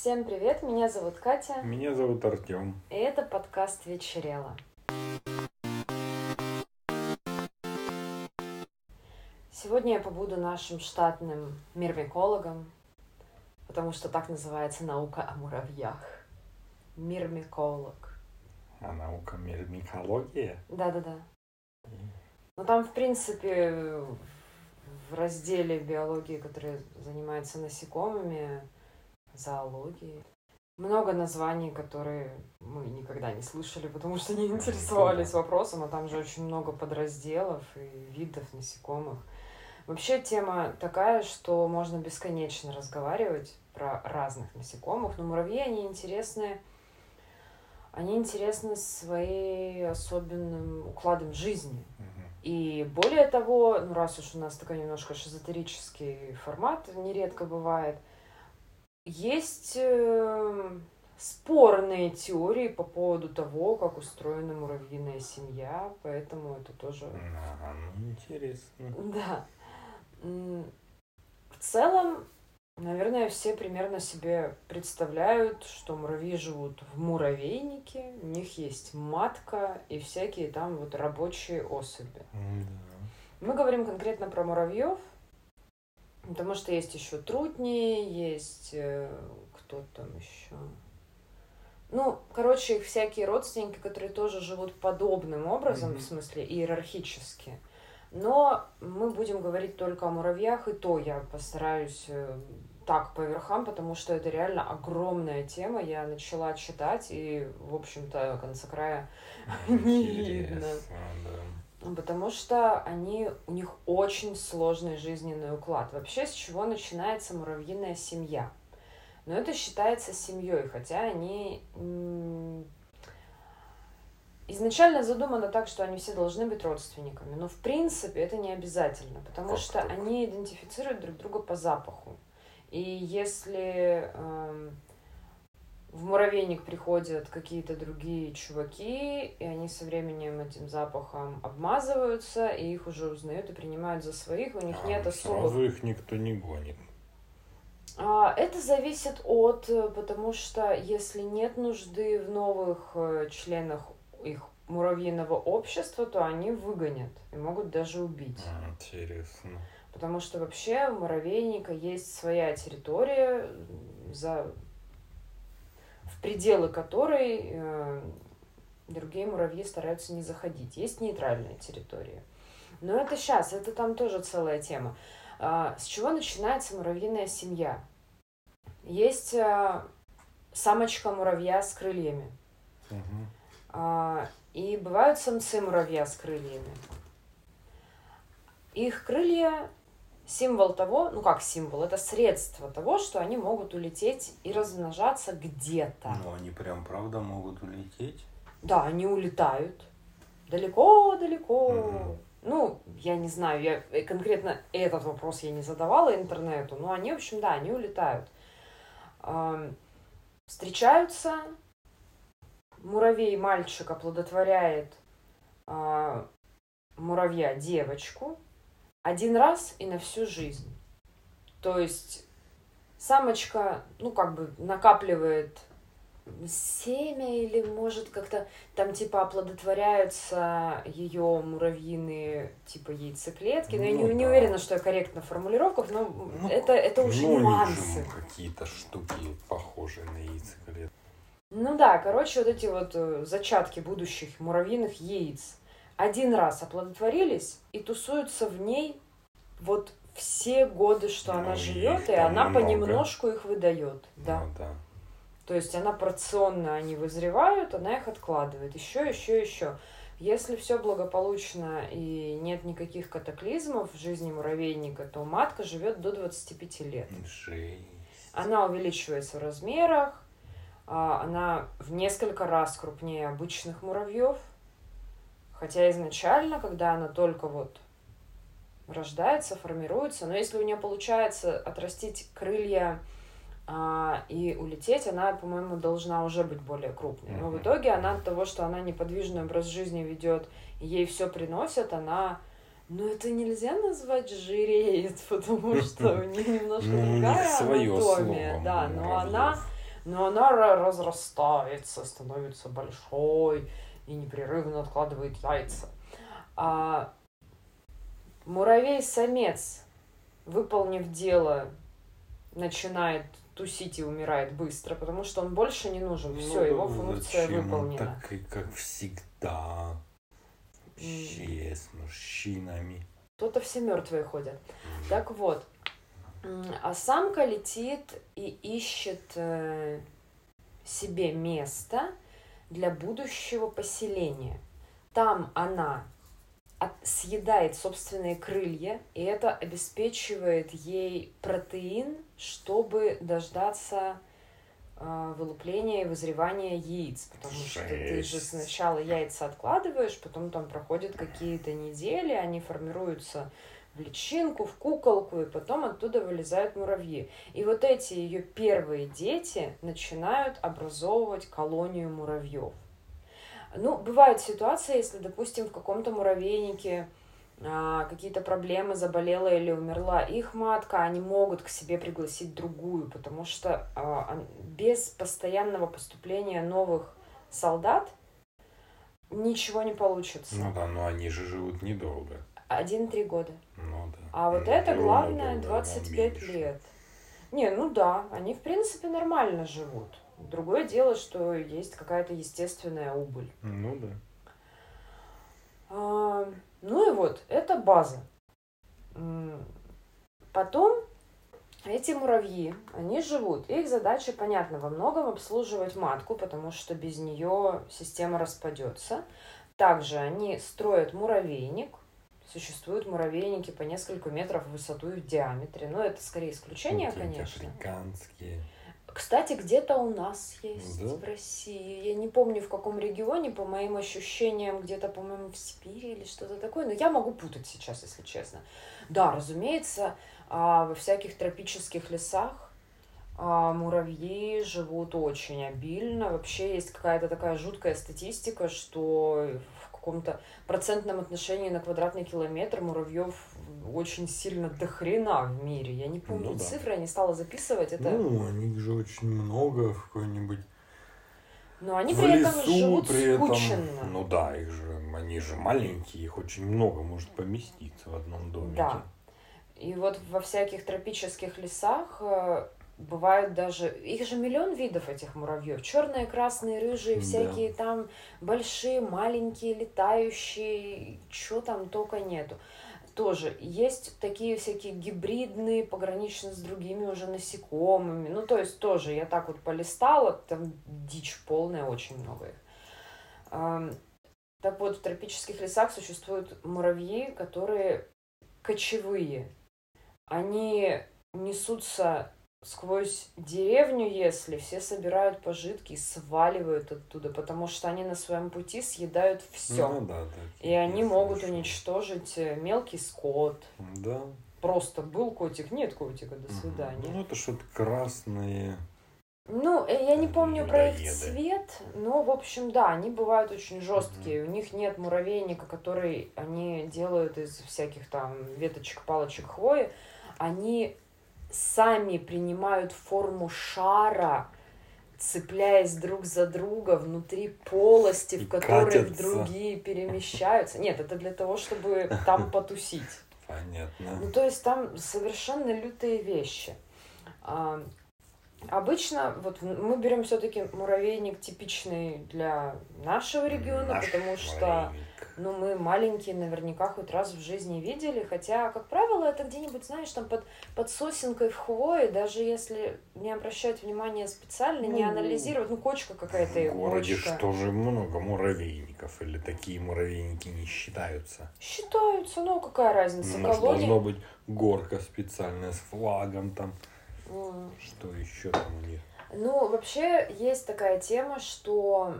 Всем привет, меня зовут Катя. Меня зовут Артем. И это подкаст «Вечерело». Сегодня я побуду нашим штатным мирмикологом, потому что так называется наука о муравьях. Мирмиколог. А наука мирмикология? Да-да-да. Ну там, в принципе, в разделе биологии, который занимается насекомыми, зоологии, много названий, которые мы никогда не слышали, потому что не интересовались вопросом, а там же очень много подразделов и видов насекомых. Вообще тема такая, что можно бесконечно разговаривать про разных насекомых, но муравьи, они интересны, они интересны своей особенным укладом жизни. И более того, ну раз уж у нас такой немножко шизотерический формат, нередко бывает, есть э, спорные теории по поводу того, как устроена муравьиная семья, поэтому это тоже... Ага, ну интересно. Да. В целом, наверное, все примерно себе представляют, что муравьи живут в муравейнике, у них есть матка и всякие там вот рабочие особи. Да. Мы говорим конкретно про муравьев, потому что есть еще трутни, есть э, кто там еще. Ну, короче, их всякие родственники, которые тоже живут подобным образом, Мгм. в смысле иерархически. Но мы будем говорить только о муравьях, и то я постараюсь э, так по верхам, потому что это реально огромная тема. Я начала читать, и, в общем-то, конца края не видно. Да. Потому что они, у них очень сложный жизненный уклад. Вообще, с чего начинается муравьиная семья? Но это считается семьей, хотя они изначально задумано так, что они все должны быть родственниками. Но в принципе это не обязательно, потому Как что так? они идентифицируют друг друга по запаху. И если эм, в муравейник приходят какие-то другие чуваки, и они со временем этим запахом обмазываются, и их уже узнают и принимают за своих, у них А, нет особых Сразу их никто не гонит. а, Это зависит от, э, потому что если нет нужды в новых э, членах их муравьиного общества, то они выгонят и могут даже убить. А, Интересно. Потому что вообще у муравейника есть своя территория, за... в пределы которой э, другие муравьи стараются не заходить. Есть нейтральная территория. Но это сейчас, это там тоже целая тема. А, С чего начинается муравьиная семья? Есть а, самочка муравья с крыльями. Мгм. А, И бывают самцы муравья с крыльями. Их крылья символ того, ну как символ, это средство того, что они могут улететь и размножаться где-то. Ну, они прям правда могут улететь? Да, они улетают далеко-далеко. Мгм. Ну, я не знаю, я э, конкретно этот вопрос я не задавала интернету, но они, в общем, да, они улетают. Встречаются, муравей мальчик оплодотворяет а, муравья девочку один раз и на всю жизнь. То есть самочка, ну, как бы накапливает семя или может как-то там типа оплодотворяются ее муравьиные типа яйцеклетки. Но я не, Ну не да. уверена, что я корректна в формулировках, но Ну, это, это уже ну, нюансы. какие-то штуки, похожие на яйцеклетки. Ну да, короче, вот эти вот э, зачатки будущих муравьиных яиц один раз оплодотворились и тусуются в ней вот все годы, что Ну, она живет, и она много. понемножку их выдает. Да. Ну, да. То есть она порционно они вызревают, она их откладывает. Еще, еще, еще. Если все благополучно и нет никаких катаклизмов в жизни муравейника, то матка живет до 25 лет. Жесть. Она увеличивается в размерах, а, она в несколько раз крупнее обычных муравьев. Хотя изначально, когда она только вот рождается, формируется, но если у нее получается отрастить крылья а, и улететь, она, по-моему, должна уже быть более крупной. Но в итоге она от того, что она неподвижный образ жизни ведет, ей все приносят, она ну, это нельзя назвать жиреет, потому что у нее немножко другая свое анатомия. слово, Да, но она но она ра- разрастается, становится большой и непрерывно откладывает яйца. А муравей-самец, выполнив дело, начинает тусить и умирает быстро, потому что он больше не нужен. Ну, Все, его функция зачем он выполнена. Так и как всегда. Вообще с мужчинами. То-то все мертвые ходят. Так вот, а самка летит и ищет э, себе место для будущего поселения. Там она съедает собственные крылья, и это обеспечивает ей протеин, чтобы дождаться э, вылупления и вызревания яиц. Потому что ты же Жесть. сначала яйца откладываешь, потом там проходят какие-то недели, они формируются личинку, в куколку, и потом оттуда вылезают муравьи. И вот эти ее первые дети начинают образовывать колонию муравьев. Ну, бывают ситуации, если, допустим, в каком-то муравейнике а, какие-то проблемы, заболела или умерла их матка, они могут к себе пригласить другую, потому что а, без постоянного поступления новых солдат ничего не получится. Ну да, но они же живут недолго. Один-три года. Ну да. А вот Ну, это главное долго, 25 меньше. лет. Не, ну да, они в принципе нормально живут. Другое дело, что есть какая-то естественная убыль. Ну да. А, ну и вот, это база. Потом эти муравьи, они живут. Их задача, понятно, во многом обслуживать матку, потому что без нее система распадется. Также они строят муравейник. Существуют муравейники по несколько метров в высоту и в диаметре. Но это скорее исключение, Какие-нибудь конечно. Африканские. Кстати, где-то у нас есть Да? в России. Я не помню в каком регионе, по моим ощущениям, где-то, по-моему, в Сибири или что-то такое. Но я могу путать сейчас, если честно. Да, разумеется, а, во всяких тропических лесах а, муравьи живут очень обильно. Вообще есть какая-то такая жуткая статистика, что каком-то процентном отношении на квадратный километр муравьев очень сильно дохрена в мире. Я не помню Ну да. цифры, я не стала записывать. Это... Ну, них же очень много в какой-нибудь Но они в при этом лесу, живут при этом, скученно. ну да, их же, они же маленькие, их очень много может поместиться в одном домике. Да. И вот во всяких тропических лесах э, бывают даже... Их же миллион видов, этих муравьев. Черные, красные, рыжие, Да. всякие там большие, маленькие, летающие, что там только нету. Тоже есть такие всякие гибридные, пограничные с другими уже насекомыми. Ну, то есть тоже я так вот полистала, там дичь полная, очень много их. Так вот, в тропических лесах существуют муравьи, которые кочевые. Они несутся сквозь деревню, если все собирают пожитки и сваливают оттуда, потому что они на своем пути съедают все. Ну да, да. и они могут хорошо. уничтожить э, мелкий скот. Да. Просто был котик, нет котика, до свидания. Ну, это что-то красные. Ну, э, я не помню про их цвет, но, в общем, да, они бывают очень жесткие. У них нет муравейника, который они делают из всяких там веточек, палочек, хвои. Они сами принимают форму шара, цепляясь друг за друга внутри полости, в которых катятся. другие перемещаются. Нет, это для того, чтобы там потусить. Понятно. Ну, то есть там совершенно лютые вещи. А, обычно вот мы берем все-таки муравейник типичный для нашего региона, Наш потому что муравейник. Ну, мы маленькие наверняка хоть раз в жизни видели, хотя, как правило, это где-нибудь, знаешь, там под, под сосенкой в хвое, даже если не обращать внимания специально, не Ну, анализировать, ну, кочка какая-то В городе кочка. что же много муравейников, или такие муравейники не считаются? Считаются, ну, какая разница, Может, колония. должно быть горка специальная с флагом там. М. Что еще там у них? Ну, вообще есть такая тема, что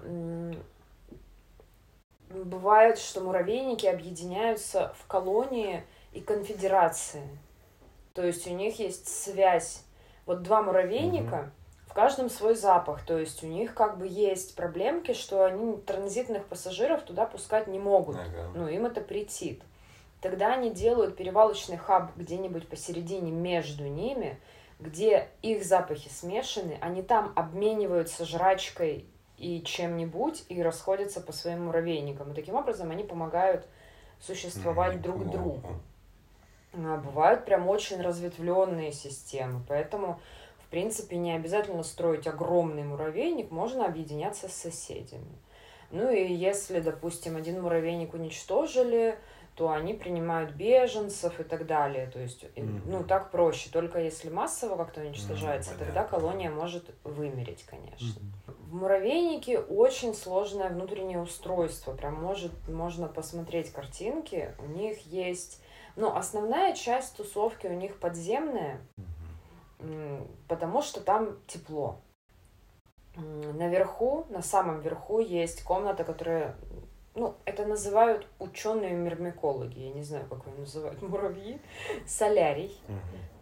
бывает, что муравейники объединяются в колонии и конфедерации. То есть у них есть связь. Вот два муравейника, в каждом свой запах. То есть у них как бы есть проблемки, что они транзитных пассажиров туда пускать не могут. Ага. Ну, им это претит. Тогда они делают перевалочный хаб где-нибудь посередине между ними, где их запахи смешаны, они там обмениваются жрачкой и чем-нибудь и расходятся по своим муравейникам. И таким образом они помогают существовать друг другу. А, бывают прям очень разветвленные системы, поэтому, в принципе, не обязательно строить огромный муравейник, можно объединяться с соседями. Ну и если, допустим, один муравейник уничтожили, то они принимают беженцев и так далее. То есть, mm-hmm. ну, так проще. Только если массово как-то уничтожается, mm-hmm, тогда колония может вымереть, конечно. Mm-hmm. В муравейнике очень сложное внутреннее устройство. Прям может, можно посмотреть картинки. У них есть но основная часть тусовки у них подземная, потому что там тепло. Наверху, на самом верху есть комната, которая, ну, это называют ученые мирмикологи, я не знаю, как его называют, муравьи, солярий.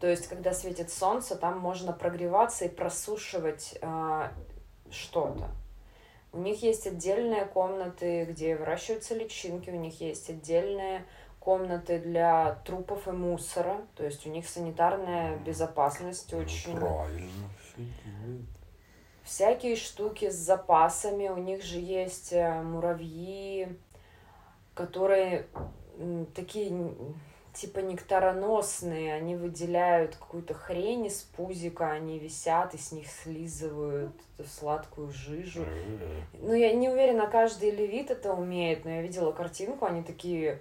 То есть, когда светит солнце, там можно прогреваться и просушивать э, что-то. У них есть отдельные комнаты, где выращиваются личинки, у них есть отдельные комнаты для трупов и мусора, то есть у них санитарная безопасность очень... Правильно. Всякие штуки с запасами, у них же есть э, муравьи, которые такие типа нектароносные, они выделяют какую-то хрень из пузика, они висят и с них слизывают эту сладкую жижу. Ну, я не уверена, каждый левит это умеет, но я видела картинку, они такие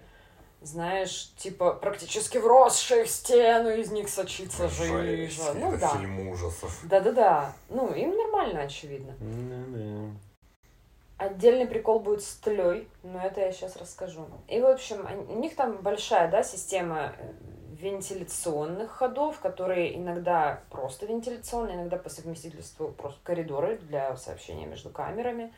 знаешь, типа практически вросшие в стену, из них сочится жижа. Ну да. Фильм ужасов. Да-да-да. Ну, им нормально, очевидно. Да-да. Отдельный прикол будет с тлей, но это я сейчас расскажу. И, в общем, у них там большая, да, система э, вентиляционных ходов, которые иногда просто вентиляционные, иногда по совместительству просто коридоры для сообщения между камерами.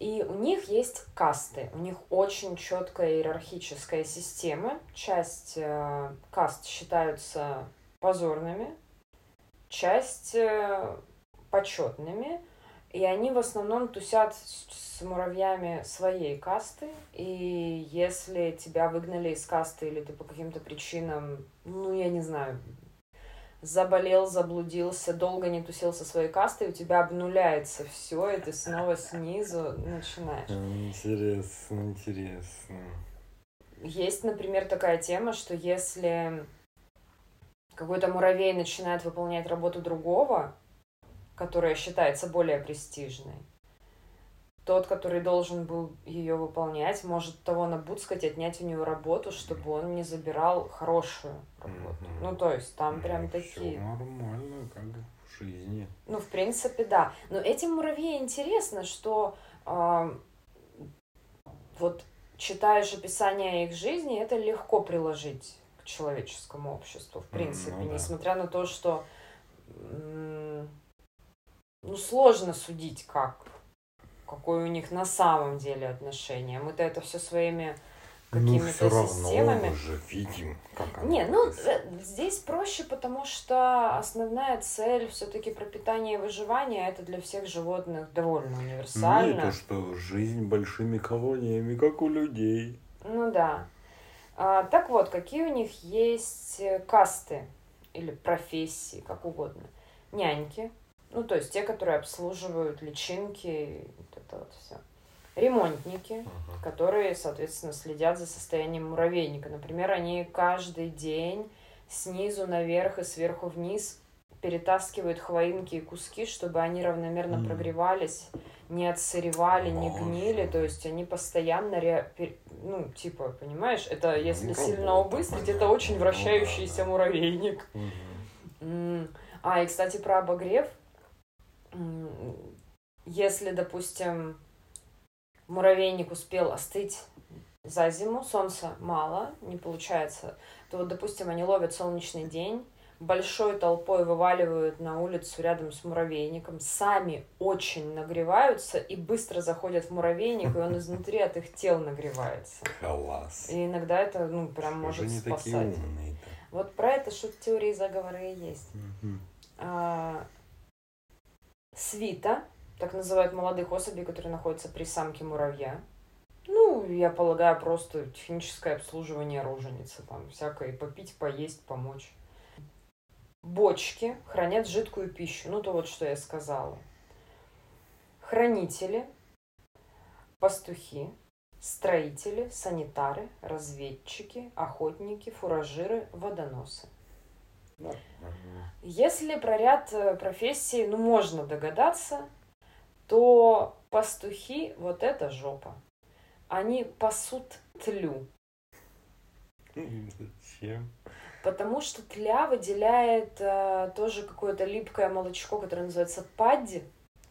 И у них есть касты, у них очень четкая иерархическая система. Часть э, каст считаются позорными, часть э, почетными, и они в основном тусят с муравьями своей касты. И если тебя выгнали из касты или ты по каким-то причинам, ну, я не знаю, заболел, заблудился, долго не тусил со своей кастой, у тебя обнуляется все, и ты снова снизу начинаешь. Интересно, интересно. Есть, например, такая тема, что если какой-то муравей начинает выполнять работу другого, которая считается более престижной, тот, который должен был ее выполнять, может того набудскать, отнять у него работу, чтобы он не забирал хорошую работу. Mm-hmm. Ну, то есть там ну, прям такие... Все нормально, как в жизни. Ну, в принципе, да. Но этим муравьям интересно, что э, вот читаешь описание их жизни, это легко приложить к человеческому обществу, в принципе, mm, ну, да. несмотря на то, что ну, сложно судить, как какое у них на самом деле отношение. Мы-то это все своими ну, какими-то ну, системами. Мы же видим, как оно. Не, ну э, здесь проще, потому что основная цель все-таки пропитание и выживание это для всех животных довольно универсально. Ну, то, что жизнь большими колониями, как у людей. Ну да. А, так вот, какие у них есть э, касты или профессии, как угодно. Няньки, ну, то есть те, которые обслуживают личинки, вот это вот все. Ремонтники, uh-huh. которые, соответственно, следят за состоянием муравейника. Например, они каждый день снизу наверх и сверху вниз перетаскивают хвоинки и куски, чтобы они равномерно mm. прогревались, не отсыревали, не гнили. То есть они постоянно, ре... ну, типа, понимаешь, это ну, если ну, сильно убыстрить, это очень вращающийся ну, да, да. муравейник. Mm-hmm. А, и, кстати, про обогрев если, допустим, муравейник успел остыть за зиму, солнца мало, не получается, то вот, допустим, они ловят солнечный день, большой толпой вываливают на улицу рядом с муравейником, сами очень нагреваются и быстро заходят в муравейник, и он изнутри от их тел нагревается. Класс. И иногда это, ну, прям Что может спасать. Такие? Вот про это шут теории заговора и есть. Угу. А, свита, так называют молодых особей, которые находятся при самке муравья. Ну, я полагаю, просто техническое обслуживание роженицы, там, всякое, попить, поесть, помочь. бочки хранят жидкую пищу. Ну, то вот, что я сказала. Хранители, пастухи, строители, санитары, разведчики, охотники, фуражиры, водоносы. Если про ряд э, профессий, ну, можно догадаться, то пастухи, вот это жопа. Они пасут тлю. Зачем? Потому что тля выделяет э, тоже какое-то липкое молочко, которое называется падди.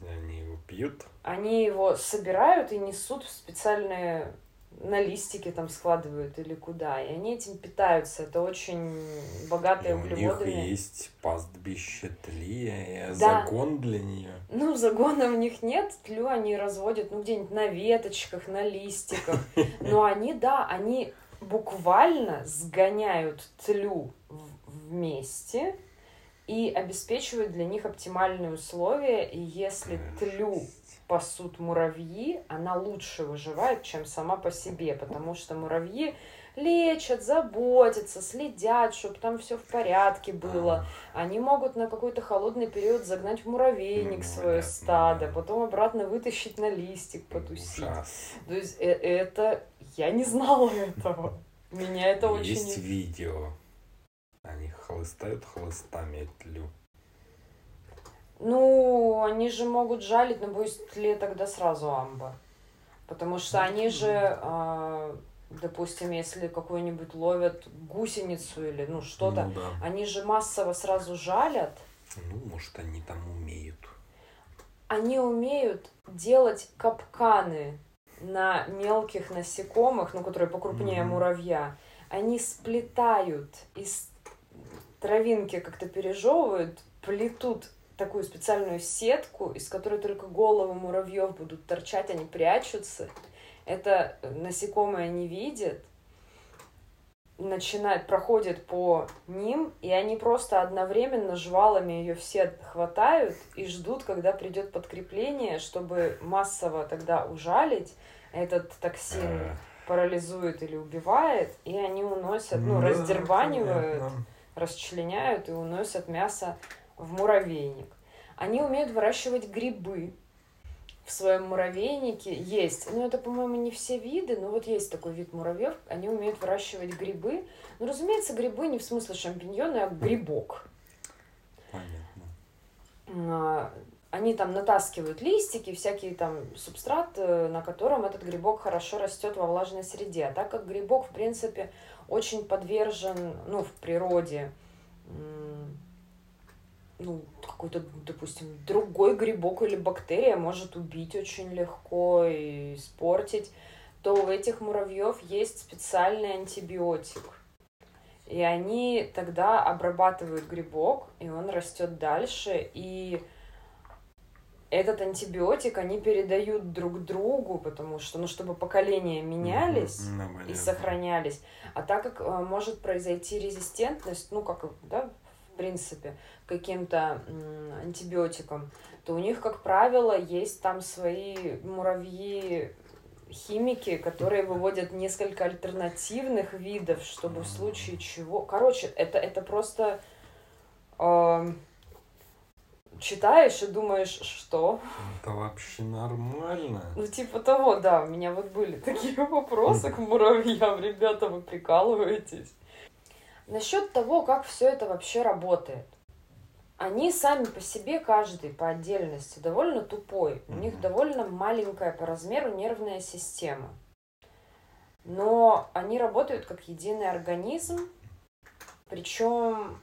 Они его пьют. Они его собирают и несут в специальные на листики там складывают или куда. И они этим питаются. Это очень И богатые у них углеводами. есть пастбище тли, Да. загон для нее. Ну, загона у них нет, тлю они разводят, ну, где-нибудь на веточках, на листиках. Но они, да, они буквально сгоняют тлю вместе и обеспечивают для них оптимальные условия. И если тлю пасут муравьи, она лучше выживает, чем сама по себе, потому что муравьи лечат, заботятся, следят, чтобы там все в порядке было. Они могут на какой-то холодный период загнать в муравейник Ну, свое понятно, стадо, да. потом обратно вытащить на листик, потусить. Ужас. То есть э- это... Я не знала этого. Меня это Есть очень... видео. Они хлыстают хлыстами тлю. Ну, они же могут жалить, но боюсь, тле тогда сразу амба. Потому что они же, а, допустим, если какую-нибудь ловят гусеницу или ну что-то, Ну да. они же массово сразу жалят. Ну, может, они там умеют. Они умеют делать капканы на мелких насекомых, ну, которые покрупнее Мгм. муравья. Они сплетают из травинки как-то пережевывают, плетут такую специальную сетку, из которой только головы муравьев будут торчать, они прячутся. Это насекомое не видит, начинает, проходит по ним, и они просто одновременно жвалами ее все хватают и ждут, когда придет подкрепление, чтобы массово тогда ужалить. Этот токсин Э, парализует или убивает, и они уносят, ну, да, раздербанивают расчленяют и уносят мясо в муравейник. Они умеют выращивать грибы в своем муравейнике. Есть, ну это, по-моему, не все виды, но вот есть такой вид муравьев, они умеют выращивать грибы. Ну, разумеется, грибы не в смысле шампиньоны, а грибок. Понятно. А, Они там натаскивают листики, всякие там субстрат, э, на котором этот грибок хорошо растет во влажной среде. А так как грибок, в принципе, очень подвержен, ну, в природе, ну, какой-то, допустим, другой грибок или бактерия может убить очень легко и испортить, то у этих муравьев есть специальный антибиотик. И они тогда обрабатывают грибок, и он растет дальше, и этот антибиотик они передают друг другу, потому что, ну, чтобы поколения менялись ну, и сохранялись. А так как э, может произойти резистентность, ну, как, да, принципе, каким-то м, антибиотикам, то у них, как правило, есть там свои муравьи химики, которые выводят несколько альтернативных видов, чтобы в случае чего... Короче, это, это просто... эм, читаешь и думаешь, что? Это вообще нормально. Ну, типа того, да, у меня вот были такие вопросы к муравьям. Ребята, вы прикалываетесь. Насчет того, как все это вообще работает. Они сами по себе, каждый по отдельности, довольно тупой. У них довольно маленькая по размеру нервная система. Но они работают как единый организм. Причем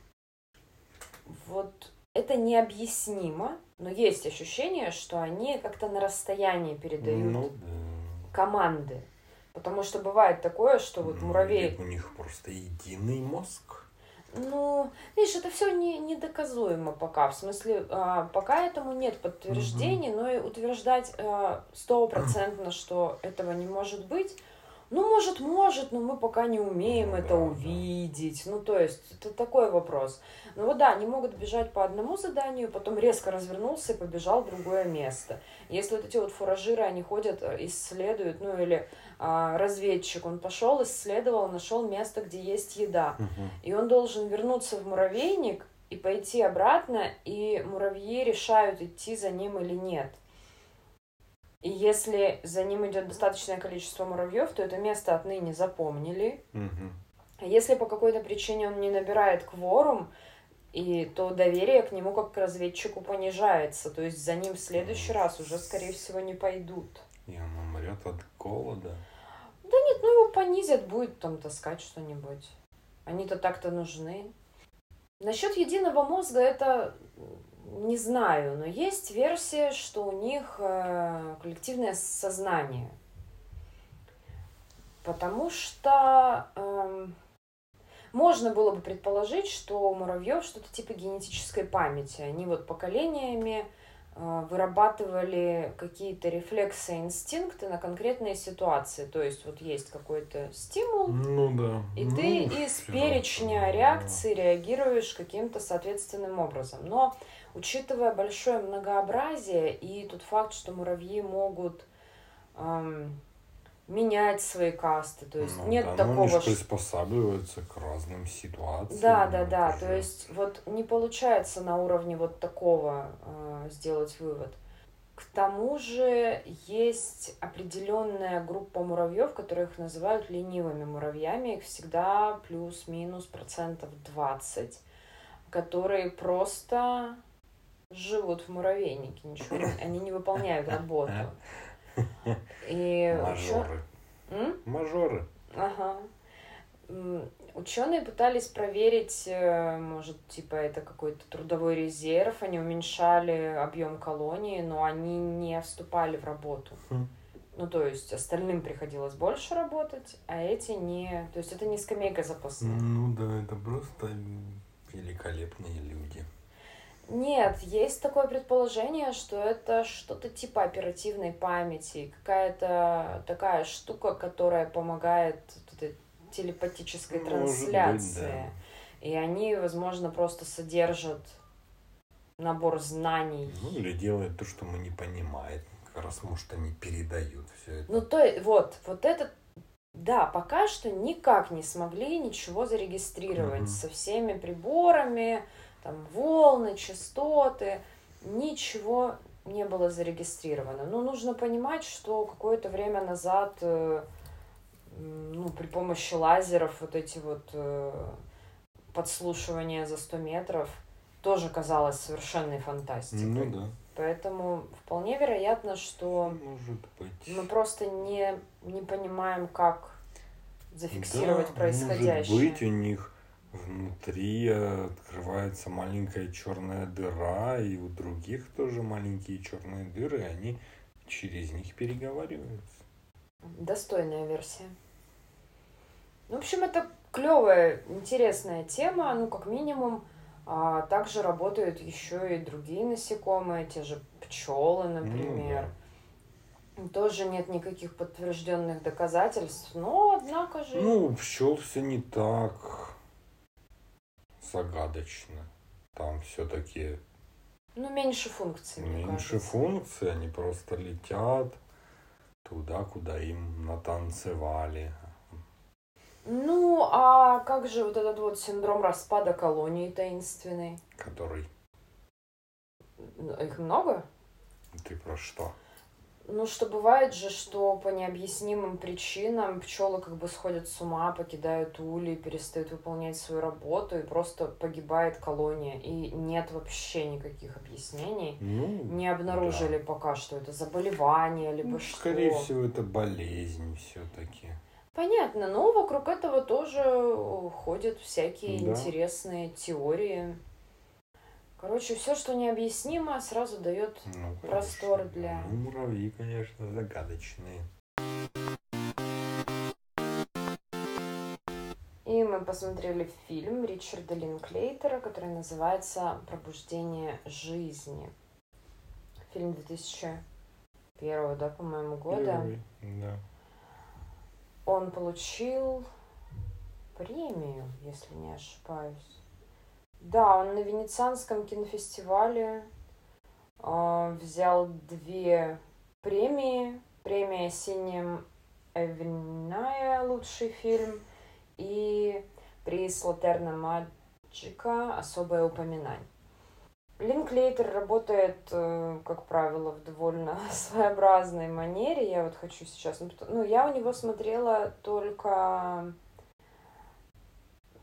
вот это необъяснимо, но есть ощущение, что они как-то на расстоянии передают Ну, да. команды. Потому что бывает такое, что вот Ну, муравей... У них просто единый мозг. Ну, видишь, это все не, недоказуемо пока. В смысле, а, пока этому нет подтверждений, но и утверждать а, стопроцентно, что этого не может быть, ну, может, может, но мы пока не умеем Ну это да, да. увидеть. Ну, то есть, это такой вопрос. Ну вот да, они могут бежать по одному заданию, потом резко развернулся и побежал в другое место. Если вот эти вот фуражиры, они ходят, э, исследуют, ну или а, разведчик, он пошел, исследовал, нашел место, где есть еда. Мгм. И он должен вернуться в муравейник и пойти обратно, и муравьи решают, идти за ним или нет. И если за ним идет достаточное количество муравьев, то это место отныне запомнили. А если по какой-то причине он не набирает кворум, и то доверие к нему как к разведчику понижается. То есть за ним в следующий раз уже, скорее всего, не пойдут. И он умрет от голода. Да нет, ну его понизят, будет там таскать что-нибудь. Они-то так-то нужны. Насчет единого мозга это не знаю, но есть версия, что у них э, коллективное сознание. Потому что эм, можно было бы предположить, что у муравьев что-то типа генетической памяти. Они вот поколениями э, вырабатывали какие-то рефлексы, инстинкты на конкретные ситуации. То есть вот есть какой-то стимул, Ну да. и Ну, ты из перечня реакций реагируешь каким-то соответственным образом. Но учитывая большое многообразие и тот факт, что муравьи могут эм, менять свои касты, то есть Ну нет да, ну такого, они что приспосабливаются к разным ситуациям. да, да, да. это То же- есть вот не получается на уровне вот такого э, сделать вывод. К тому же есть определенная группа муравьев, которых называют ленивыми муравьями. Их всегда плюс-минус процентов 20, которые просто живут в муравейнике, ничего, они не выполняют работу. И учё- Мажоры. М? Мажоры. Ага. Ученые пытались проверить, э, может, типа это какой-то трудовой резерв, они уменьшали объем колонии, но они не вступали в работу. Хм. Ну, то есть остальным приходилось больше работать, а эти не... То есть это не скамейка запасных. Ну да, это просто великолепные люди. Нет, есть такое предположение, что это что-то типа оперативной памяти, какая-то такая штука, которая помогает телепатической Может быть, трансляции. И они, возможно, просто содержат набор знаний. Ну, или делают то, что мы не понимаем. Как раз, может, они передают все это. Ну, то есть, вот, вот это, да, пока что никак не смогли ничего зарегистрировать Мгм. со всеми приборами, там, волны, частоты, ничего не было зарегистрировано. Но нужно понимать, что какое-то время назад, э, ну, при помощи лазеров вот эти вот э, подслушивания за 100 метров тоже казалось совершенной фантастикой. ну да. Поэтому вполне вероятно, что Может быть. мы просто не, не понимаем, как зафиксировать Да, происходящее. Может быть, у них внутри открывается маленькая черная дыра, и у других тоже маленькие черные дыры, и они через них переговариваются. Достойная версия. В общем, это клевая, интересная тема. Ну, как минимум, а, также работают еще и другие насекомые, те же пчелы, например. Тоже нет никаких подтвержденных доказательств, но однако же. Ну, у пчел все не так загадочно. Там все-таки ну, меньше функций, меньше функций, они просто летят туда, куда им натанцевали. Ну, а как же вот этот вот синдром распада колонии таинственный? Который Их много? ты про что? Ну, что бывает же, что по необъяснимым причинам пчелы как бы сходят с ума, покидают улей, перестают выполнять свою работу, и просто погибает колония. И нет вообще никаких объяснений. Ну, Не обнаружили пока, что это заболевание, либо ну, что. скорее всего, это болезнь все-таки. Понятно, но вокруг этого тоже ходят всякие Да. интересные теории. Короче, все, что необъяснимо, сразу дает Ну, Простор для- Ну, муравьи, конечно, загадочные. И мы посмотрели фильм Ричарда Линклейтера, который называется «Пробуждение жизни». Фильм 2001, да, по-моему, года. Первый, Да. Он получил премию, если не ошибаюсь. Да, он на Венецианском кинофестивале э, взял две премии. Премия «Синим Эвеная» лучший фильм и приз Латерна Джика особое упоминание. Линклейтер работает, э, как правило, в довольно своеобразной манере. Я вот хочу сейчас... Ну, ну, я у него смотрела только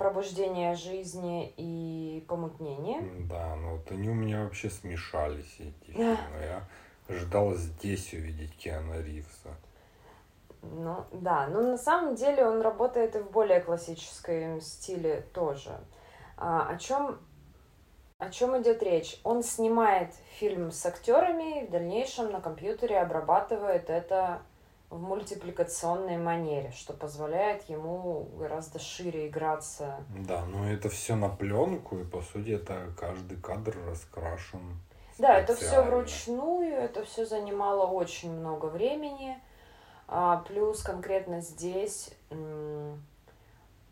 пробуждение жизни и помутнение. Да, ну вот они у меня вообще смешались, эти фильмы. Я ждал здесь увидеть Киану Ривза. Ну, да, но на самом деле он работает и в более классическом стиле тоже. А, о чем о чем идет речь? Он снимает фильм с актерами и в дальнейшем на компьютере обрабатывает это в мультипликационной манере, что позволяет ему гораздо шире играться. Да, но это все на пленку, и по сути это каждый кадр раскрашен. Да, это все вручную, это все занимало очень много времени. А, плюс конкретно здесь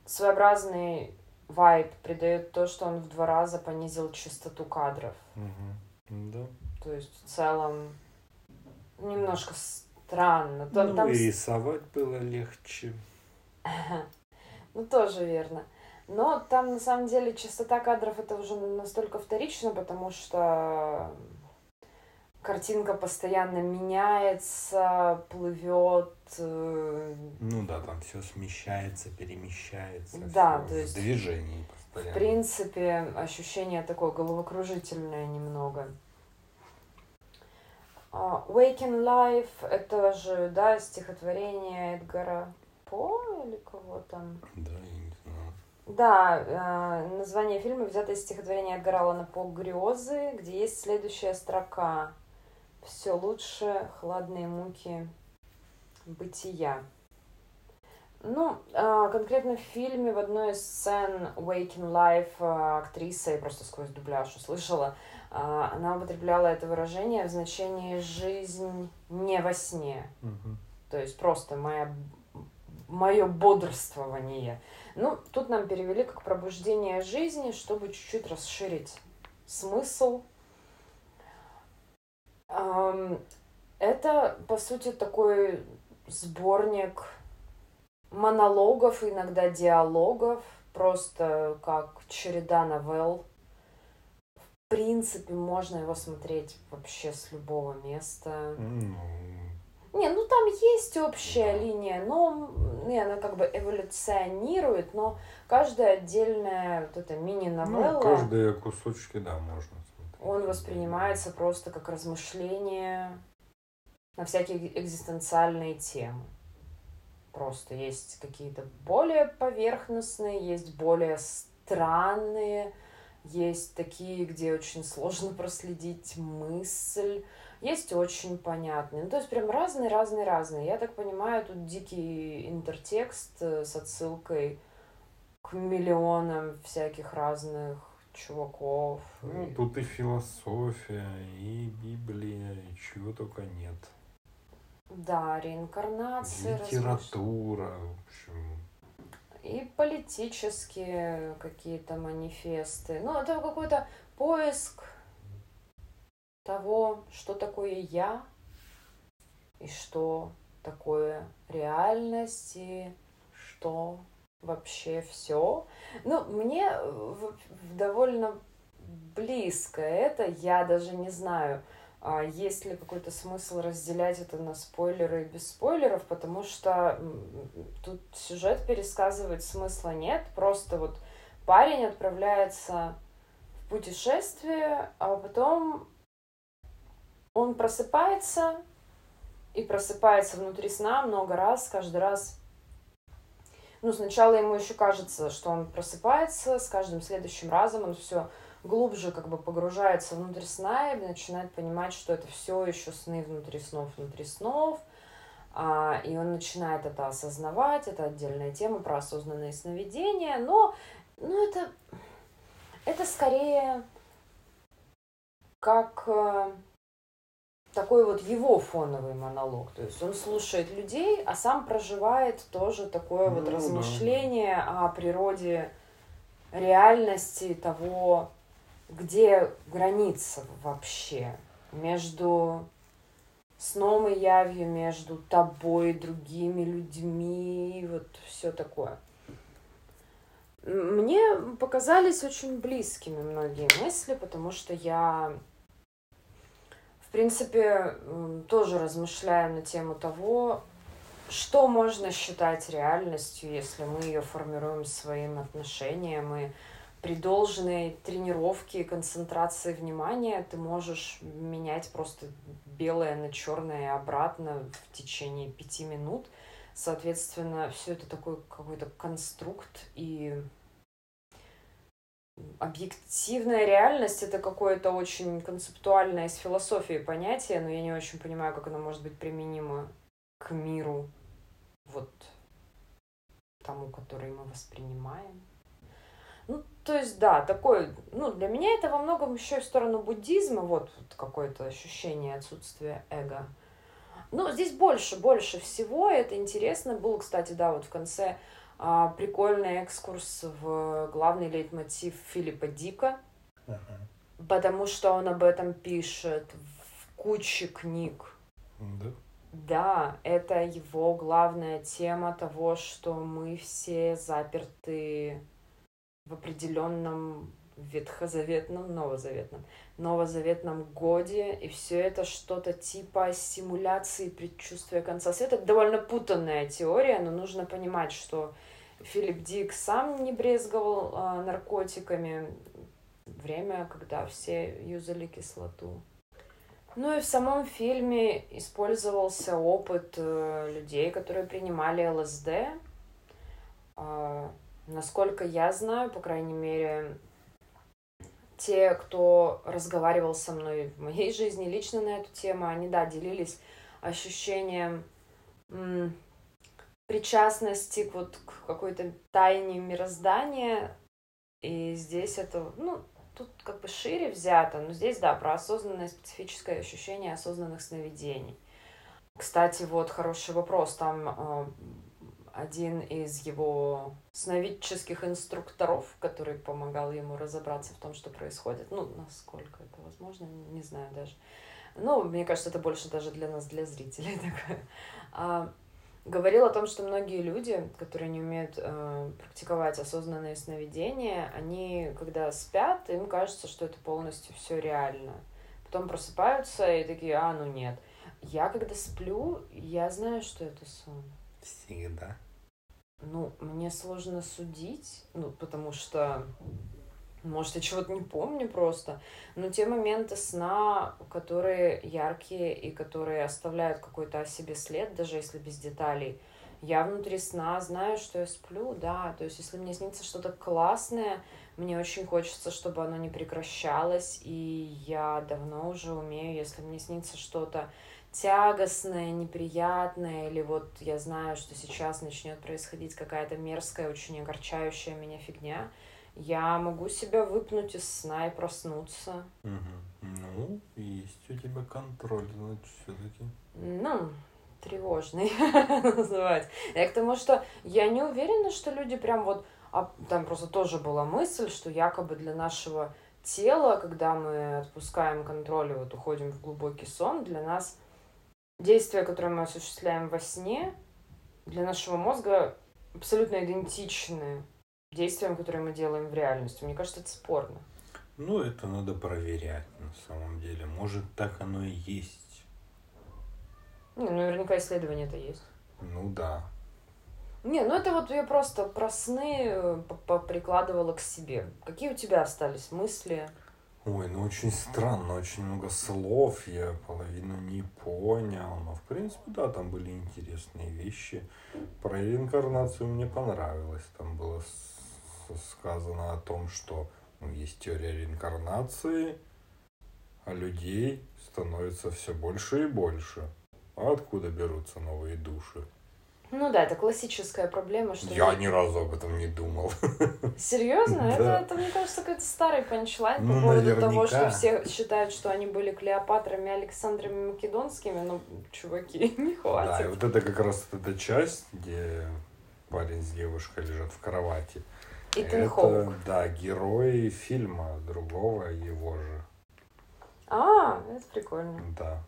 своеобразный вайб придает то, что он в два раза понизил частоту кадров. Угу. Да. То есть в целом немножко странно. Там, ну, там... и рисовать было легче. Ну, тоже верно. Но там, на самом деле, частота кадров это уже настолько вторично, потому что картинка постоянно меняется, плывет. Э, ну да, там все смещается, перемещается. Да, то есть. В движении постоянно. В принципе, ощущение такое головокружительное немного. Uh, Waking Life это же, да, стихотворение Эдгара По или кого там? Да, я не знаю. Да, э, название фильма взято из стихотворения Эдгара Алана По «Грезы», где есть следующая строка все лучше хладные муки бытия. Ну, а, конкретно в фильме в одной из сцен Waking Life а, актриса, я просто сквозь дубляж услышала, а, она употребляла это выражение в значении «жизнь не во сне». Угу. То есть просто моя, мое бодрствование. Ну, тут нам перевели как пробуждение жизни, чтобы чуть-чуть расширить смысл это, по сути, такой сборник монологов, иногда диалогов, просто как череда новелл. В принципе, можно его смотреть вообще с любого места. Mm. Не, ну там есть общая линия, но не, она как бы эволюционирует, но каждая отдельная вот эта мини-новелла... Ну, каждые кусочки, да, можно он воспринимается просто как размышление на всякие экзистенциальные темы. Просто есть какие-то более поверхностные, есть более странные, есть такие, где очень сложно проследить мысль, есть очень понятные. Ну, то есть прям разные, разные, разные. Я так понимаю, тут дикий интертекст э, с отсылкой к миллионам всяких разных чуваков. Ну, тут и философия, и Библия, и чего только нет. Да, реинкарнация. Литература, в общем. И политические какие-то манифесты. Ну, это какой-то поиск того, что такое я и что такое реальность и что вообще все. Ну, мне довольно близко это, я даже не знаю, а есть ли какой-то смысл разделять это на спойлеры и без спойлеров, потому что тут сюжет пересказывать смысла нет, просто вот парень отправляется в путешествие, а потом он просыпается и просыпается внутри сна много раз, каждый раз. Ну, сначала ему еще кажется, что он просыпается, с каждым следующим разом он все глубже как бы погружается внутрь сна и начинает понимать, что это все еще сны внутри снов, внутри снов. А, и он начинает это осознавать, это отдельная тема про осознанные сновидения, но ну, это, это скорее как э, такой вот его фоновый монолог. То есть он слушает людей, а сам проживает тоже такое ну, вот размышление да. о природе реальности того, где граница вообще между сном и явью, между тобой и другими людьми, вот все такое. Мне показались очень близкими многие мысли, потому что я, в принципе, тоже размышляю на тему того, что можно считать реальностью, если мы ее формируем своим отношением и при должной тренировке концентрации внимания ты можешь менять просто белое на черное и обратно в течение пяти минут. Соответственно, все это такой какой-то конструкт и объективная реальность это какое-то очень концептуальное из философии понятие, но я не очень понимаю, как оно может быть применимо к миру вот тому, который мы воспринимаем. То есть, да, такой, ну, для меня это во многом еще и в сторону буддизма, вот, вот какое-то ощущение отсутствия эго. Ну, здесь больше, больше всего, это интересно. Был, кстати, да, вот в конце а, прикольный экскурс в главный лейтмотив Филиппа Дика, uh-huh. потому что он об этом пишет в куче книг. Да. Да, это его главная тема того, что мы все заперты в определенном ветхозаветном, новозаветном, новозаветном годе, и все это что-то типа симуляции предчувствия конца света. Это довольно путанная теория, но нужно понимать, что Филипп Дик сам не брезговал а, наркотиками. Время, когда все юзали кислоту. Ну и в самом фильме использовался опыт э, людей, которые принимали ЛСД. Насколько я знаю, по крайней мере, те, кто разговаривал со мной в моей жизни лично на эту тему, они, да, делились ощущением м- причастности к вот к какой-то тайне мироздания. И здесь это, ну, тут как бы шире взято, но здесь, да, про осознанное специфическое ощущение осознанных сновидений. Кстати, вот хороший вопрос. Там э, один из его сновидческих инструкторов, который помогал ему разобраться в том, что происходит. Ну, насколько это возможно, не знаю даже. Ну, мне кажется, это больше даже для нас, для зрителей такое. А, говорил о том, что многие люди, которые не умеют э, практиковать осознанное сновидение, они, когда спят, им кажется, что это полностью все реально. Потом просыпаются и такие, а, ну нет. Я, когда сплю, я знаю, что это сон. Всегда. Ну, мне сложно судить, ну, потому что может, я чего-то не помню просто. Но те моменты сна, которые яркие и которые оставляют какой-то о себе след, даже если без деталей, я внутри сна знаю, что я сплю, да. То есть, если мне снится что-то классное, мне очень хочется, чтобы оно не прекращалось. И я давно уже умею, если мне снится что-то тягостное, неприятное, или вот я знаю, что сейчас начнет происходить какая-то мерзкая, очень огорчающая меня фигня, я могу себя выпнуть из сна и проснуться. Угу. Ну, есть у тебя контроль, значит, все-таки. Ну, тревожный называть. Я к тому, что я не уверена, что люди прям вот... А там просто тоже была мысль, что якобы для нашего тела, когда мы отпускаем контроль и вот уходим в глубокий сон, для нас действия, которые мы осуществляем во сне, для нашего мозга абсолютно идентичны действиям, которые мы делаем в реальности. Мне кажется, это спорно. Ну, это надо проверять на самом деле. Может, так оно и есть. Не, ну, наверняка исследования это есть. Ну да. Не, ну это вот я просто про сны э, прикладывала к себе. Какие у тебя остались мысли? Ой, ну очень странно, очень много слов, я половину не понял. Но в принципе, да, там были интересные вещи. Про реинкарнацию мне понравилось. Там было сказано о том, что ну, есть теория реинкарнации, а людей становится все больше и больше. А откуда берутся новые души? Ну да, это классическая проблема, что... Я ни разу об этом не думал. Серьезно? Это, это, мне кажется, какой-то старый панчлайн ну, по поводу наверняка. того, что все считают, что они были Клеопатрами, Александрами Македонскими. Ну, чуваки, не хватит. Да, и вот это как раз эта часть, где парень с девушкой лежат в кровати. Итан Хоук. Да, герой фильма другого его же. А, это прикольно. Да.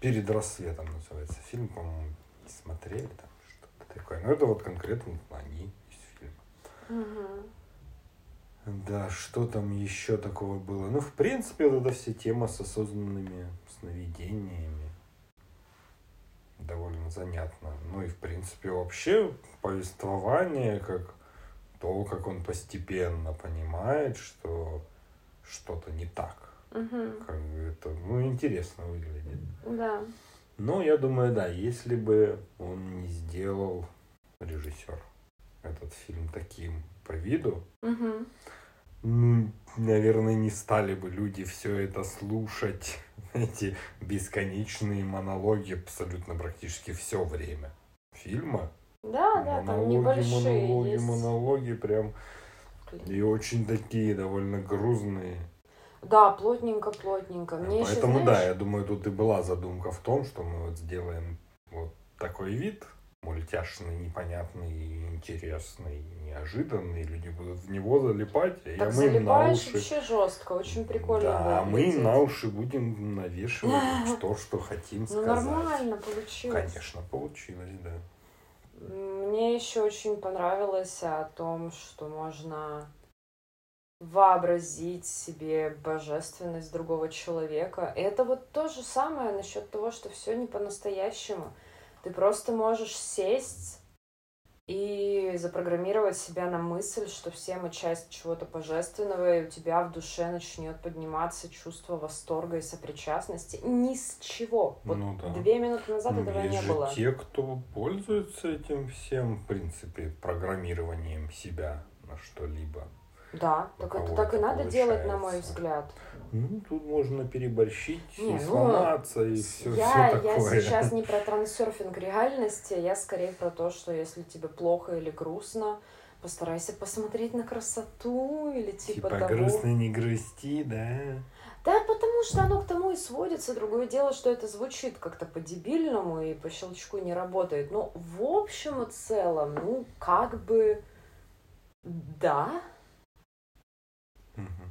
Перед рассветом называется фильм, по-моему, смотрели там что-то такое. Но это вот конкретно они из фильма. Да, что там еще такого было? Ну, в принципе, вот эта вся тема с осознанными сновидениями довольно занятно. Ну и, в принципе, вообще повествование, как то, как он постепенно понимает, что что-то не так. Мгм. Как это, ну, интересно выглядит. Да. Но я думаю, да, если бы он не сделал режиссер этот фильм таким по виду, ну, наверное, не стали бы люди все это слушать, эти бесконечные монологи абсолютно практически все время фильма. Да, да, там монологи, небольшие монологи, есть. монологи прям и очень такие довольно грузные. Да, плотненько, плотненько. Мне еще, Поэтому да, знаешь, я думаю, тут и была задумка в том, что мы вот сделаем вот такой вид мультяшный, непонятный, интересный, неожиданный. Люди будут в него залипать, а так мы им на уши. вообще жестко, очень прикольно Да, а мы им на уши будем навешивать то, что хотим Ну, сказать. нормально получилось. Конечно, получилось, да. Мне еще очень понравилось о том, что можно вообразить себе божественность другого человека. И это вот то же самое насчет того, что все не по-настоящему. Ты просто можешь сесть и запрограммировать себя на мысль, что все мы часть чего-то божественного, и у тебя в душе начнет подниматься чувство восторга и сопричастности. Ни с чего. Вот Ну да. две минуты назад Ну, этого не было. те, кто пользуется этим всем, в принципе, программированием себя на что-либо. Да, так это так и надо делать, на мой получается. взгляд. Ну, тут можно переборщить Не, и ну, сломаться, и все, я, такое. я сейчас не про трансерфинг реальности, я скорее про то, что если тебе плохо или грустно, постарайся посмотреть на красоту или типа, Типа того. грустно не грусти, да? Да, потому что оно к тому и сводится. Другое дело, что это звучит как-то по-дебильному и по щелчку не работает. Но в общем и целом, ну, как бы, да, Мгм.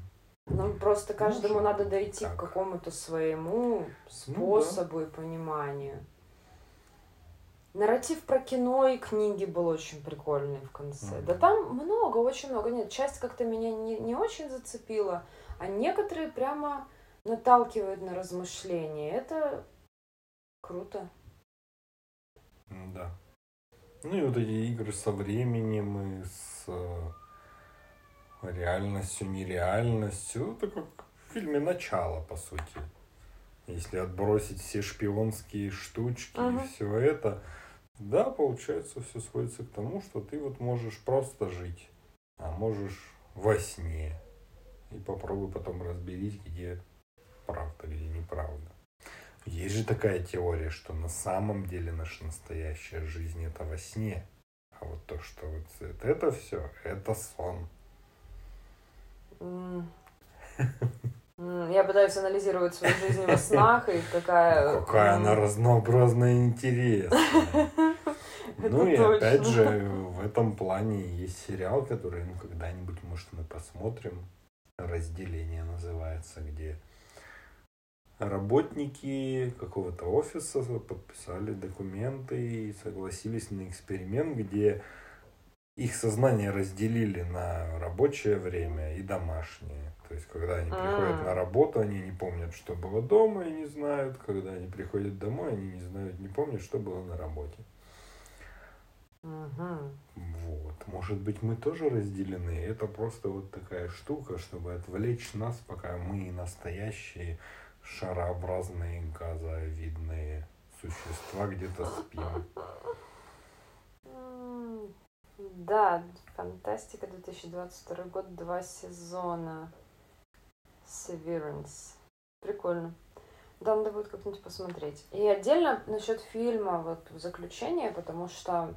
Ну, просто каждому Может надо дойти так. к какому-то своему Ну способу и пониманию. Нарратив про кино и книги был очень прикольный в конце. Мгм. Да там много, очень много. Нет, часть как-то меня не, не очень зацепила, а некоторые прямо наталкивают на размышления. Это круто. Ну Да. Ну и вот эти игры со временем и с э, реальностью, нереальностью. Это как в фильме «Начало», по сути. Если отбросить все шпионские штучки Мгм. и все это, да, получается, все сводится к тому, что ты вот можешь просто жить, а можешь во сне. И попробуй потом разберись, где правда, где неправда. Есть же такая теория, что на самом деле наша настоящая жизнь это во сне. А вот то, что вот это, это все, это сон. Я пытаюсь анализировать свою жизнь во снах и какая... Какая она разнообразная и интересная. Ну и опять же, в этом плане есть сериал, который, ну, когда-нибудь, может, мы посмотрим. Разделение называется, где работники какого-то офиса подписали документы и согласились на эксперимент, где их сознание разделили на рабочее время и домашнее. То есть, когда они приходят А. на работу, они не помнят, что было дома и не знают. Когда они приходят домой, они не знают, не помнят, что было на работе. Мгм. Вот. Может быть, мы тоже разделены. Это просто вот такая штука, чтобы отвлечь нас, пока мы настоящие шарообразные газовидные существа где-то спим. Да, фантастика 2022 год, два сезона. Severance. Прикольно. Да, надо будет как-нибудь посмотреть. И отдельно насчет фильма, вот в заключение, потому что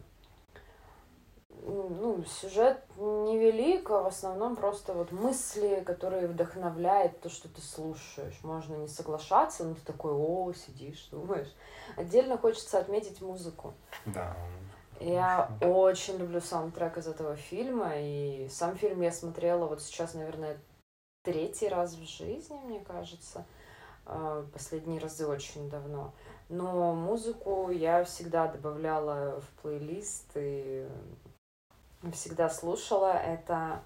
ну, сюжет невелик, а в основном просто вот мысли, которые вдохновляют то, что ты слушаешь. Можно не соглашаться, но ты такой, о, сидишь, думаешь. Отдельно хочется отметить музыку. Да. Я очень люблю саундтрек из этого фильма, и сам фильм я смотрела вот сейчас, наверное, третий раз в жизни, мне кажется. А, Последние разы очень давно. Но музыку я всегда добавляла в плейлист, и всегда слушала, это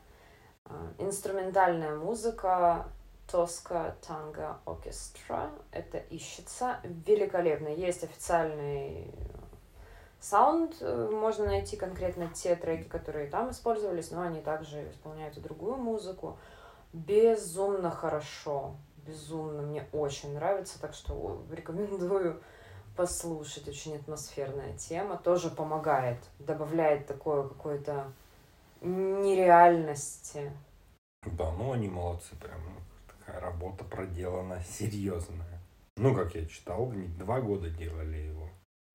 э, инструментальная музыка Тоска Танго Оркестра. Это ищется великолепно. Есть официальный саунд, э, можно найти конкретно те треки, которые там использовались, но они также исполняют и другую музыку. Безумно хорошо, безумно, мне очень нравится, так что рекомендую послушать. Очень атмосферная тема, тоже помогает, добавляет такое какое-то нереальности. Да, ну они молодцы, прям такая работа проделана серьезная. Ну, как я читал, два года делали его.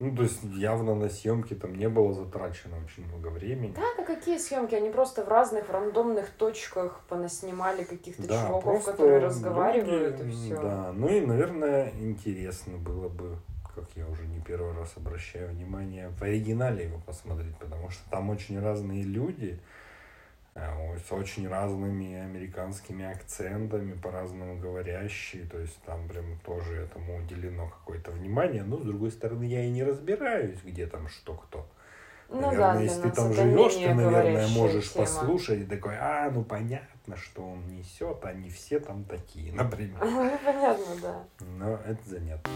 Ну, то есть явно на съемки там не было затрачено очень много времени. Да, а какие съемки? Они просто в разных рандомных точках понаснимали каких-то да, чуваков, которые разговаривают люди, и все. Да, ну и, наверное, интересно было бы, как я уже не первый раз обращаю внимание, в оригинале его посмотреть, потому что там очень разные люди, с очень разными американскими акцентами, по-разному говорящие, то есть там прям тоже этому уделено какое-то внимание, но с другой стороны я и не разбираюсь, где там что кто. Ну, наверное, да, если ты там живешь, ты, наверное, можешь тема. послушать и такой, а, ну понятно, что он несет, они все там такие, например. Ну, понятно, да. Но это занятно.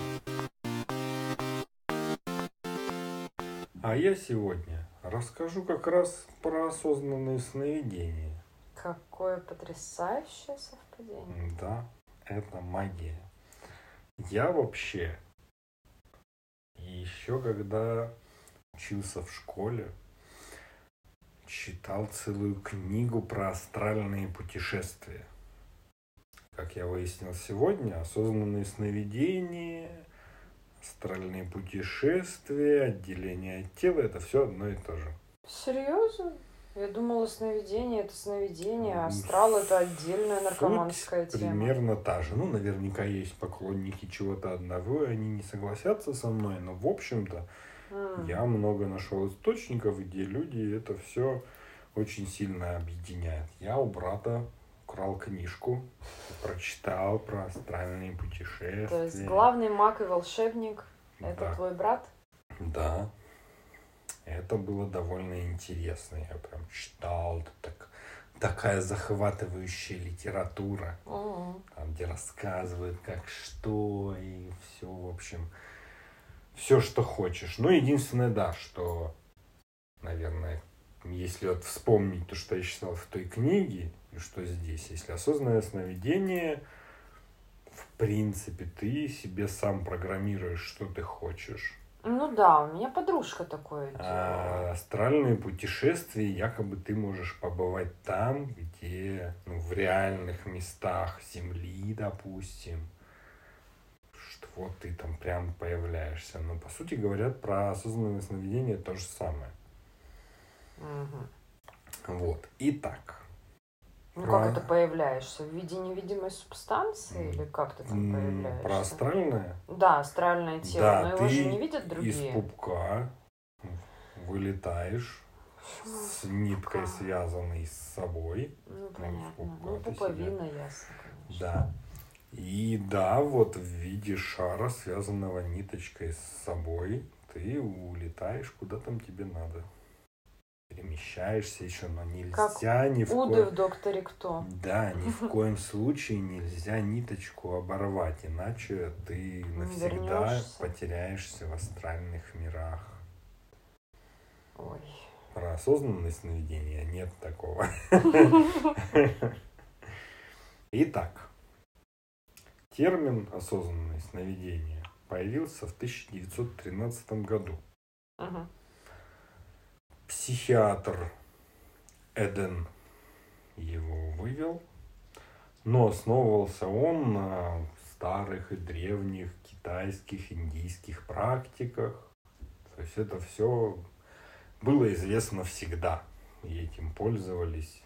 А я сегодня расскажу как раз про осознанные сновидения. Какое потрясающее совпадение. Да, это магия. Я вообще еще когда учился в школе, читал целую книгу про астральные путешествия. Как я выяснил сегодня, осознанные сновидения астральные путешествия, отделение от тела, это все одно и то же. Серьезно? Я думала, сновидение это сновидение, а астрал это отдельная наркоманская Суть тема. примерно та же. Ну, наверняка есть поклонники чего-то одного, и они не согласятся со мной, но в общем-то mm. я много нашел источников, где люди это все очень сильно объединяют. Я у брата украл книжку, прочитал про астральные путешествия. То есть главный маг и волшебник это да. твой брат? Да. Это было довольно интересно. Я прям читал, так, такая захватывающая литература, угу. там, где рассказывают, как что, и все, в общем, все, что хочешь. Ну, единственное, да, что, наверное, если вот вспомнить то, что я читал в той книге, и что здесь, если осознанное сновидение, в принципе, ты себе сам программируешь, что ты хочешь. Ну да, у меня подружка такое А астральные путешествия, якобы ты можешь побывать там, где, ну, в реальных местах Земли, допустим, что вот ты там прям появляешься. Но по сути говорят про осознанное сновидение то же самое. Угу. Вот. Итак. Ну про... как это появляешься? В виде невидимой субстанции или как ты там появляешься? Про астральное? Да, астральное тело. Да, Но его же не видят другие. из пупка вылетаешь с ниткой, связанной с собой. Ну, понятно. Ну, ну пуповина, себя... ясно, конечно. Да. И да, вот в виде шара, связанного ниточкой с собой, ты улетаешь куда там тебе надо перемещаешься еще, но нельзя как ни в коем... в докторе кто? Да, ни в коем случае нельзя ниточку оборвать, иначе ты навсегда Вернешься. потеряешься в астральных мирах. Ой. Про осознанное сновидение нет такого. Итак, термин осознанное сновидение появился в 1913 году. Угу психиатр Эден его вывел, но основывался он на старых и древних китайских, индийских практиках. То есть это все было известно всегда, и этим пользовались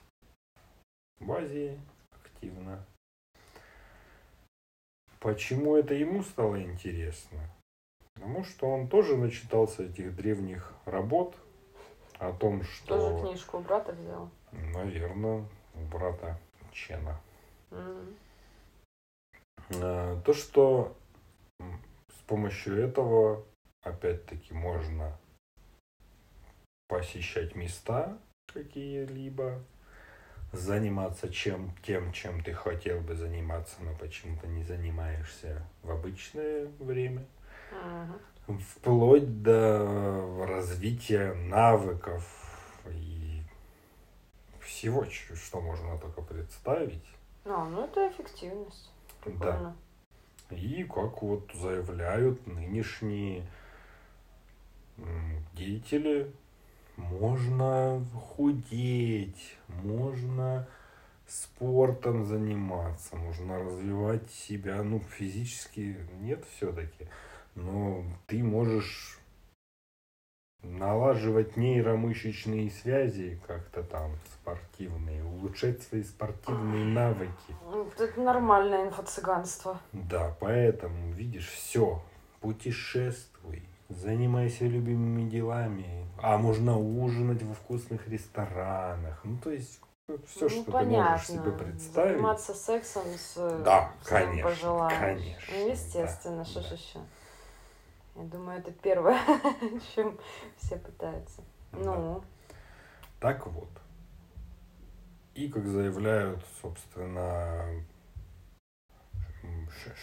в Азии активно. Почему это ему стало интересно? Потому что он тоже начитался этих древних работ – о том, что... Тоже книжку у брата взял? Наверное, у брата Чена. Mm. То, что с помощью этого, опять-таки, можно посещать места, какие-либо, заниматься чем, тем, чем ты хотел бы заниматься, но почему-то не занимаешься в обычное время. Вплоть до развития навыков и всего, что можно только представить. А, ну это эффективность. Прикольно. И как вот заявляют нынешние деятели, можно худеть, можно спортом заниматься, можно развивать себя, ну, физически нет все-таки, но ты можешь налаживать нейромышечные связи как-то там спортивные, улучшать свои спортивные навыки. Это нормальное инфо-цыганство. Да, поэтому, видишь, все, путешествуй, занимайся любимыми делами, а можно ужинать во вкусных ресторанах, ну, то есть, все, ну, что ты понятно. можешь себе представить. Заниматься сексом с Да, с конечно, конечно, Ну, естественно, да, что да. еще. Я думаю, это первое, чем все пытаются. Да. Ну, Так вот. И как заявляют, собственно,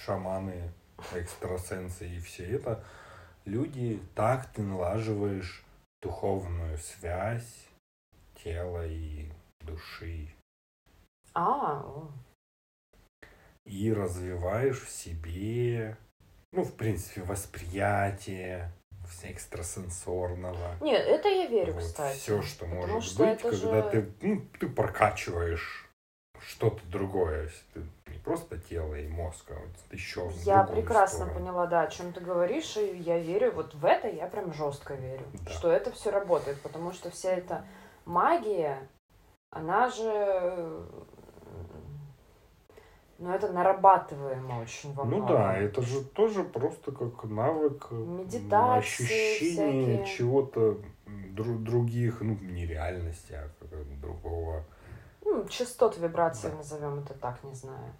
шаманы, экстрасенсы и все это, люди, так ты налаживаешь духовную связь тела и души. а, И развиваешь в себе, ну, в принципе, восприятие вс- экстрасенсорного. нет, это я верю, Вот кстати. Все, что Потому может что быть, когда же- ты, ну, ты прокачиваешь что-то другое. Ты не просто тело и мозг, а вот еще Я прекрасно сторону. поняла, да, о чем ты говоришь, и я верю, вот в это я прям жестко верю, Да. что это все работает, потому что вся эта магия, она же, м, ну это нарабатываемо очень во Ну многом. да, это же тоже просто как навык Медитации ощущения всякие. чего-то м, дру- других, ну, не реальности, а другого. Ну, частот вибраций Да. назовем это так, не знаю.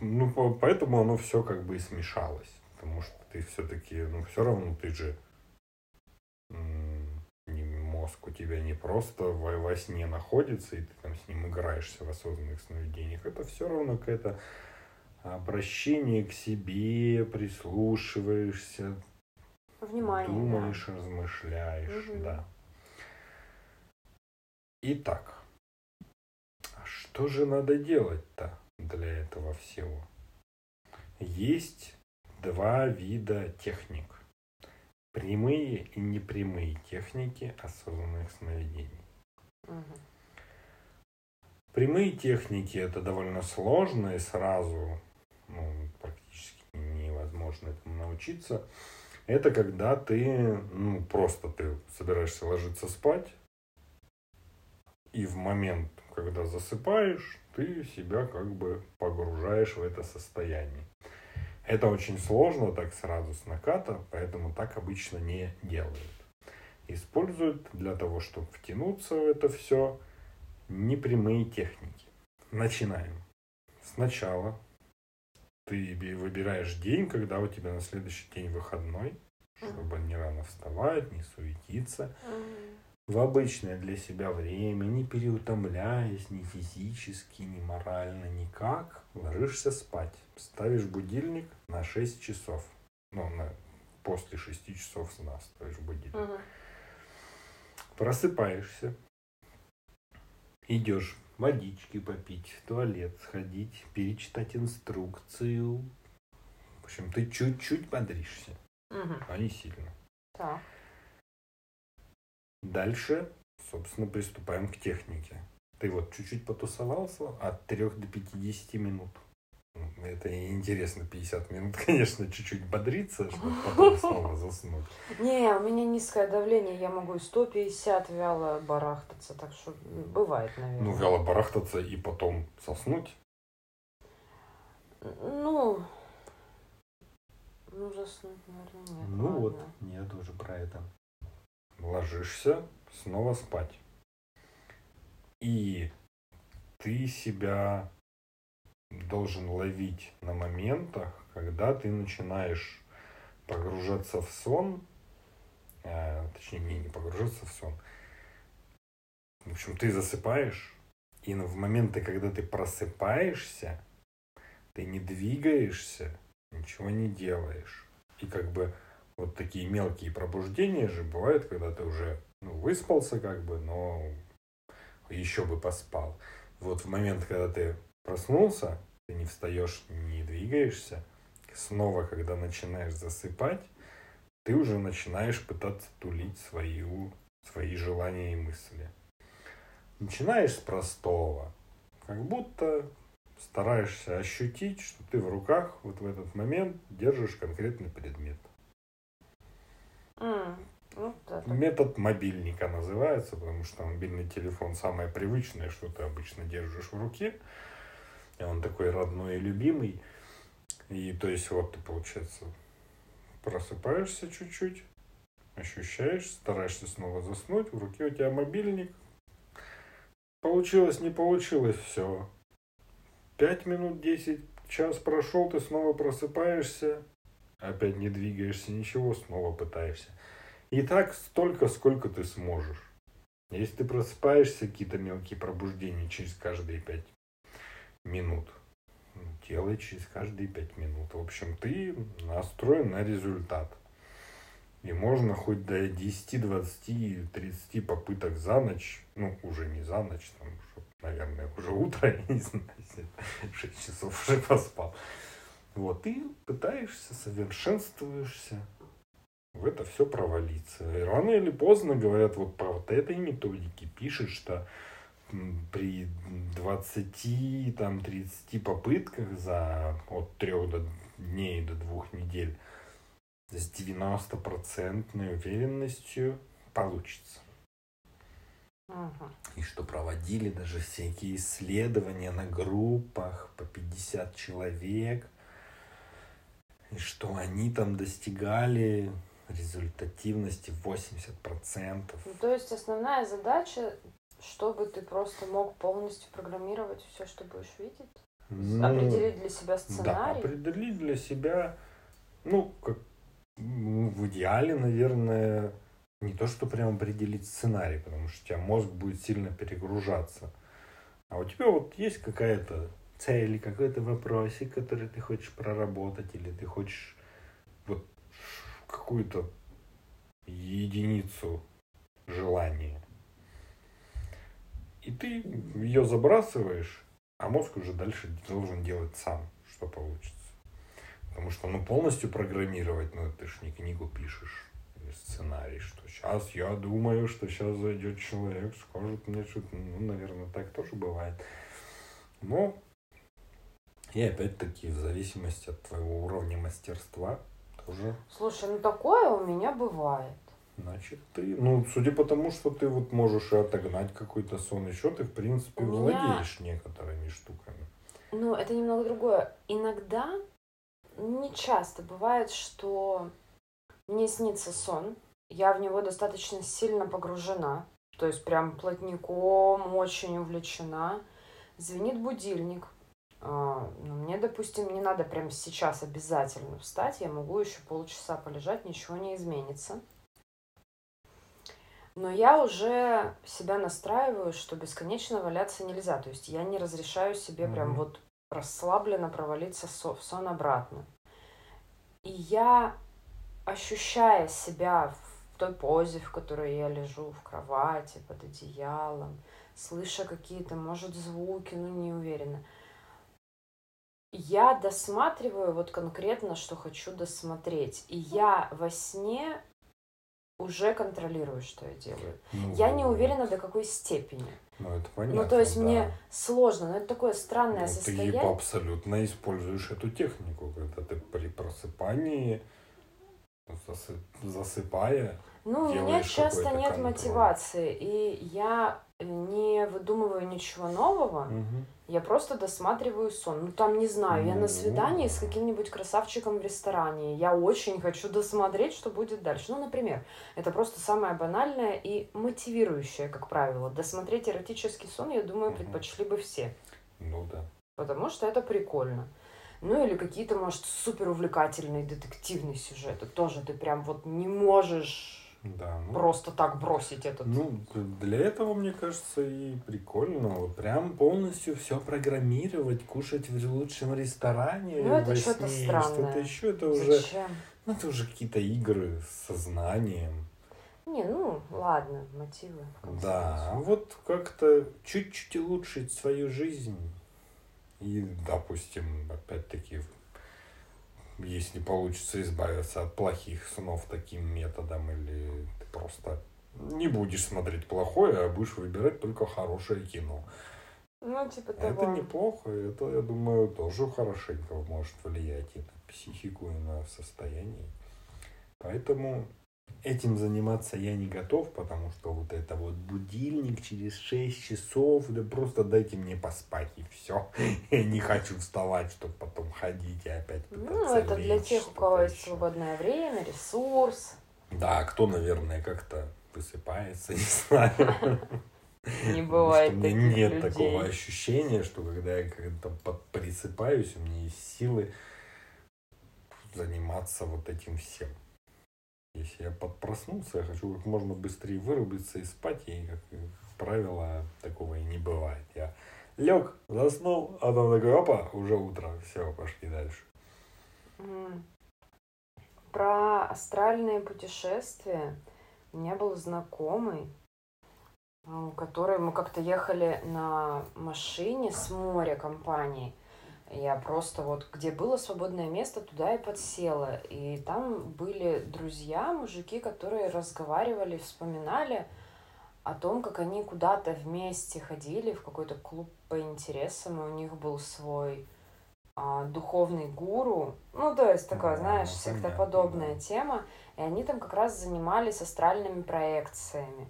Ну, по- поэтому оно все как бы и смешалось. Потому что ты все-таки, ну, все равно ты же мозг у тебя не просто во, во сне находится, и ты там с ним играешься в осознанных сновидениях. Это все равно какое-то обращение к себе, прислушиваешься, Внимание. да. думаешь, размышляешь, Мгм. да. Итак, а что же надо делать-то для этого всего? Есть два вида техник. Прямые и непрямые техники осознанных сновидений. Мгм. Прямые техники это довольно сложно и сразу ну, практически невозможно этому научиться. Это когда ты, ну, просто ты собираешься ложиться спать, и в момент, когда засыпаешь, ты себя как бы погружаешь в это состояние. Это очень сложно так сразу с наката, поэтому так обычно не делают. Используют для того, чтобы втянуться в это все, непрямые техники. Начинаем. Сначала ты би- выбираешь день, когда у тебя на следующий день выходной, чтобы не рано вставать, не суетиться. В обычное для себя время, не переутомляясь ни физически, ни морально, никак, ложишься спать. Ставишь будильник на 6 часов. Ну, на, после 6 часов сна ставишь будильник. Мгм. Просыпаешься, идешь водички попить, в туалет сходить, перечитать инструкцию. В общем, ты чуть-чуть бодришься, Мгм. а не сильно. Так. Дальше, собственно, приступаем к технике. Ты вот чуть-чуть потусовался от 3 до 50 минут. Это интересно, 50 минут, конечно, чуть-чуть бодриться, чтобы потом снова заснуть. Не, у меня низкое давление, я могу и 150 вяло барахтаться, так что бывает, наверное. Ну, вяло барахтаться и потом соснуть. Ну, ну заснуть, наверное, нет. Ну вот, ладно. я тоже про это. Ложишься, снова спать. И ты себя должен ловить на моментах, когда ты начинаешь погружаться в сон, э, точнее, не, не погружаться в сон, В общем, ты засыпаешь, и в моменты, когда ты просыпаешься, ты не двигаешься, ничего не делаешь. И как бы вот такие мелкие пробуждения же бывают, когда ты уже ну, выспался как бы, но еще бы поспал. Вот в момент, когда ты проснулся, ты не встаешь, не двигаешься, снова, когда начинаешь засыпать, ты уже начинаешь пытаться тулить свою, свои желания и мысли. Начинаешь с простого, как будто стараешься ощутить, что ты в руках вот в этот момент держишь конкретный предмет. Mm. Ну, Метод мобильника называется, потому что мобильный телефон самое привычное, что ты обычно держишь в руке. И он такой родной и любимый. И то есть вот ты, получается, просыпаешься чуть-чуть, ощущаешь, стараешься снова заснуть, в руке у тебя мобильник. Получилось, не получилось, все. Пять минут, десять, час прошел, ты снова просыпаешься, опять не двигаешься, ничего, снова пытаешься. И так столько, сколько ты сможешь. Если ты просыпаешься, какие-то мелкие пробуждения через каждые пять минут, ну, делай через каждые пять минут. В общем, ты настроен на результат. И можно хоть до 10, 20, 30 попыток за ночь, ну, уже не за ночь, там, наверное, уже утро, я не знаю, 6 часов уже поспал. Вот, ты пытаешься, совершенствуешься, в это все провалиться. И рано или поздно, говорят, вот по вот этой методике пишет, что при 20, там, 30 попытках за от 3 до дней до 2 недель с 90% уверенностью получится. Ага. И что проводили даже всякие исследования на группах по 50 человек. И что они там достигали результативности 80%. Ну, то есть основная задача, чтобы ты просто мог полностью программировать все, что будешь видеть? Ну, определить для себя сценарий? Да, определить для себя, ну, как в идеале, наверное, не то, что прям определить сценарий, потому что у тебя мозг будет сильно перегружаться. А у тебя вот есть какая-то цель, какой-то вопросик, который ты хочешь проработать, или ты хочешь вот какую-то единицу желания. И ты ее забрасываешь, а мозг уже дальше должен делать сам, что получится. Потому что ну полностью программировать, ну ты ж не книгу пишешь, сценарий, что сейчас я думаю, что сейчас зайдет человек, скажет мне что-то, ну, наверное, так тоже бывает. Но и опять-таки в зависимости от твоего уровня мастерства уже. Слушай, ну такое у меня бывает. Значит, ты, ну, судя по тому, что ты вот можешь и отогнать какой-то сон, еще ты, в принципе, у владеешь меня... некоторыми штуками. Ну, это немного другое. Иногда, не часто бывает, что мне снится сон, я в него достаточно сильно погружена, то есть прям плотником, очень увлечена. Звенит будильник, ну, мне, допустим, не надо прямо сейчас обязательно встать, я могу еще полчаса полежать, ничего не изменится. Но я уже себя настраиваю, что бесконечно валяться нельзя. То есть я не разрешаю себе mm-hmm. прям вот расслабленно провалиться в сон обратно. И я, ощущая себя в той позе, в которой я лежу в кровати, под одеялом, слыша какие-то, может, звуки, ну не уверена, я досматриваю вот конкретно, что хочу досмотреть. И я во сне уже контролирую, что я делаю. Ну, я не уверена до какой степени. Ну, это понятно. Ну, то есть да. мне сложно, но это такое странное ну, состояние. Ты абсолютно используешь эту технику, когда ты при просыпании, засыпая, ну, у меня часто нет контроль. мотивации, и я не выдумываю ничего нового, угу. Я просто досматриваю сон. Ну, там, не знаю, я на свидании с каким-нибудь красавчиком в ресторане, я очень хочу досмотреть, что будет дальше. Ну, например, это просто самое банальное и мотивирующее, как правило. Досмотреть эротический сон, я думаю, предпочли бы все. Ну, да. Потому что это прикольно. Ну, или какие-то, может, супер увлекательные детективные сюжеты. Тоже ты прям вот не можешь Да, ну, просто так бросить этот. ну, для этого, мне кажется, и прикольно. Прям полностью все программировать, кушать в лучшем ресторане Ну, это во что-то сне, странное. Что-то еще, это уже, Зачем? ну, это уже какие-то игры с сознанием. Не, ну ладно, мотивы. Да, а вот как-то чуть-чуть улучшить свою жизнь. И, допустим, опять-таки, если получится избавиться от плохих снов таким методом, или ты просто не будешь смотреть плохое, а будешь выбирать только хорошее кино. Ну, типа Это того. неплохо, это, я думаю, тоже хорошенько может влиять и на психику, и на состояние. Поэтому этим заниматься я не готов, потому что вот это вот будильник через 6 часов, да просто дайте мне поспать и все. Я не хочу вставать, чтобы потом ходить и опять пытаться Ну, это для лечь, тех, у кого есть еще. свободное время, ресурс. Да, кто, наверное, как-то высыпается, не знаю. Не бывает что таких меня нет людей. такого ощущения, что когда я как-то присыпаюсь, у меня есть силы заниматься вот этим всем. Если я подпроснулся, я хочу как можно быстрее вырубиться и спать, и, как правило, такого и не бывает. Я лег, заснул, а там такой, опа, уже утро, все, пошли дальше. Про астральные путешествия у меня был знакомый, а, который мы как-то ехали на машине с моря компании. Я просто вот, где было свободное место, туда и подсела. И там были друзья, мужики, которые разговаривали, вспоминали о том, как они куда-то вместе ходили в какой-то клуб по интересам, и у них был свой а, духовный гуру, ну, то есть такое, А, знаешь, понятно, сектоподобная да. тема, и они там как раз занимались астральными проекциями.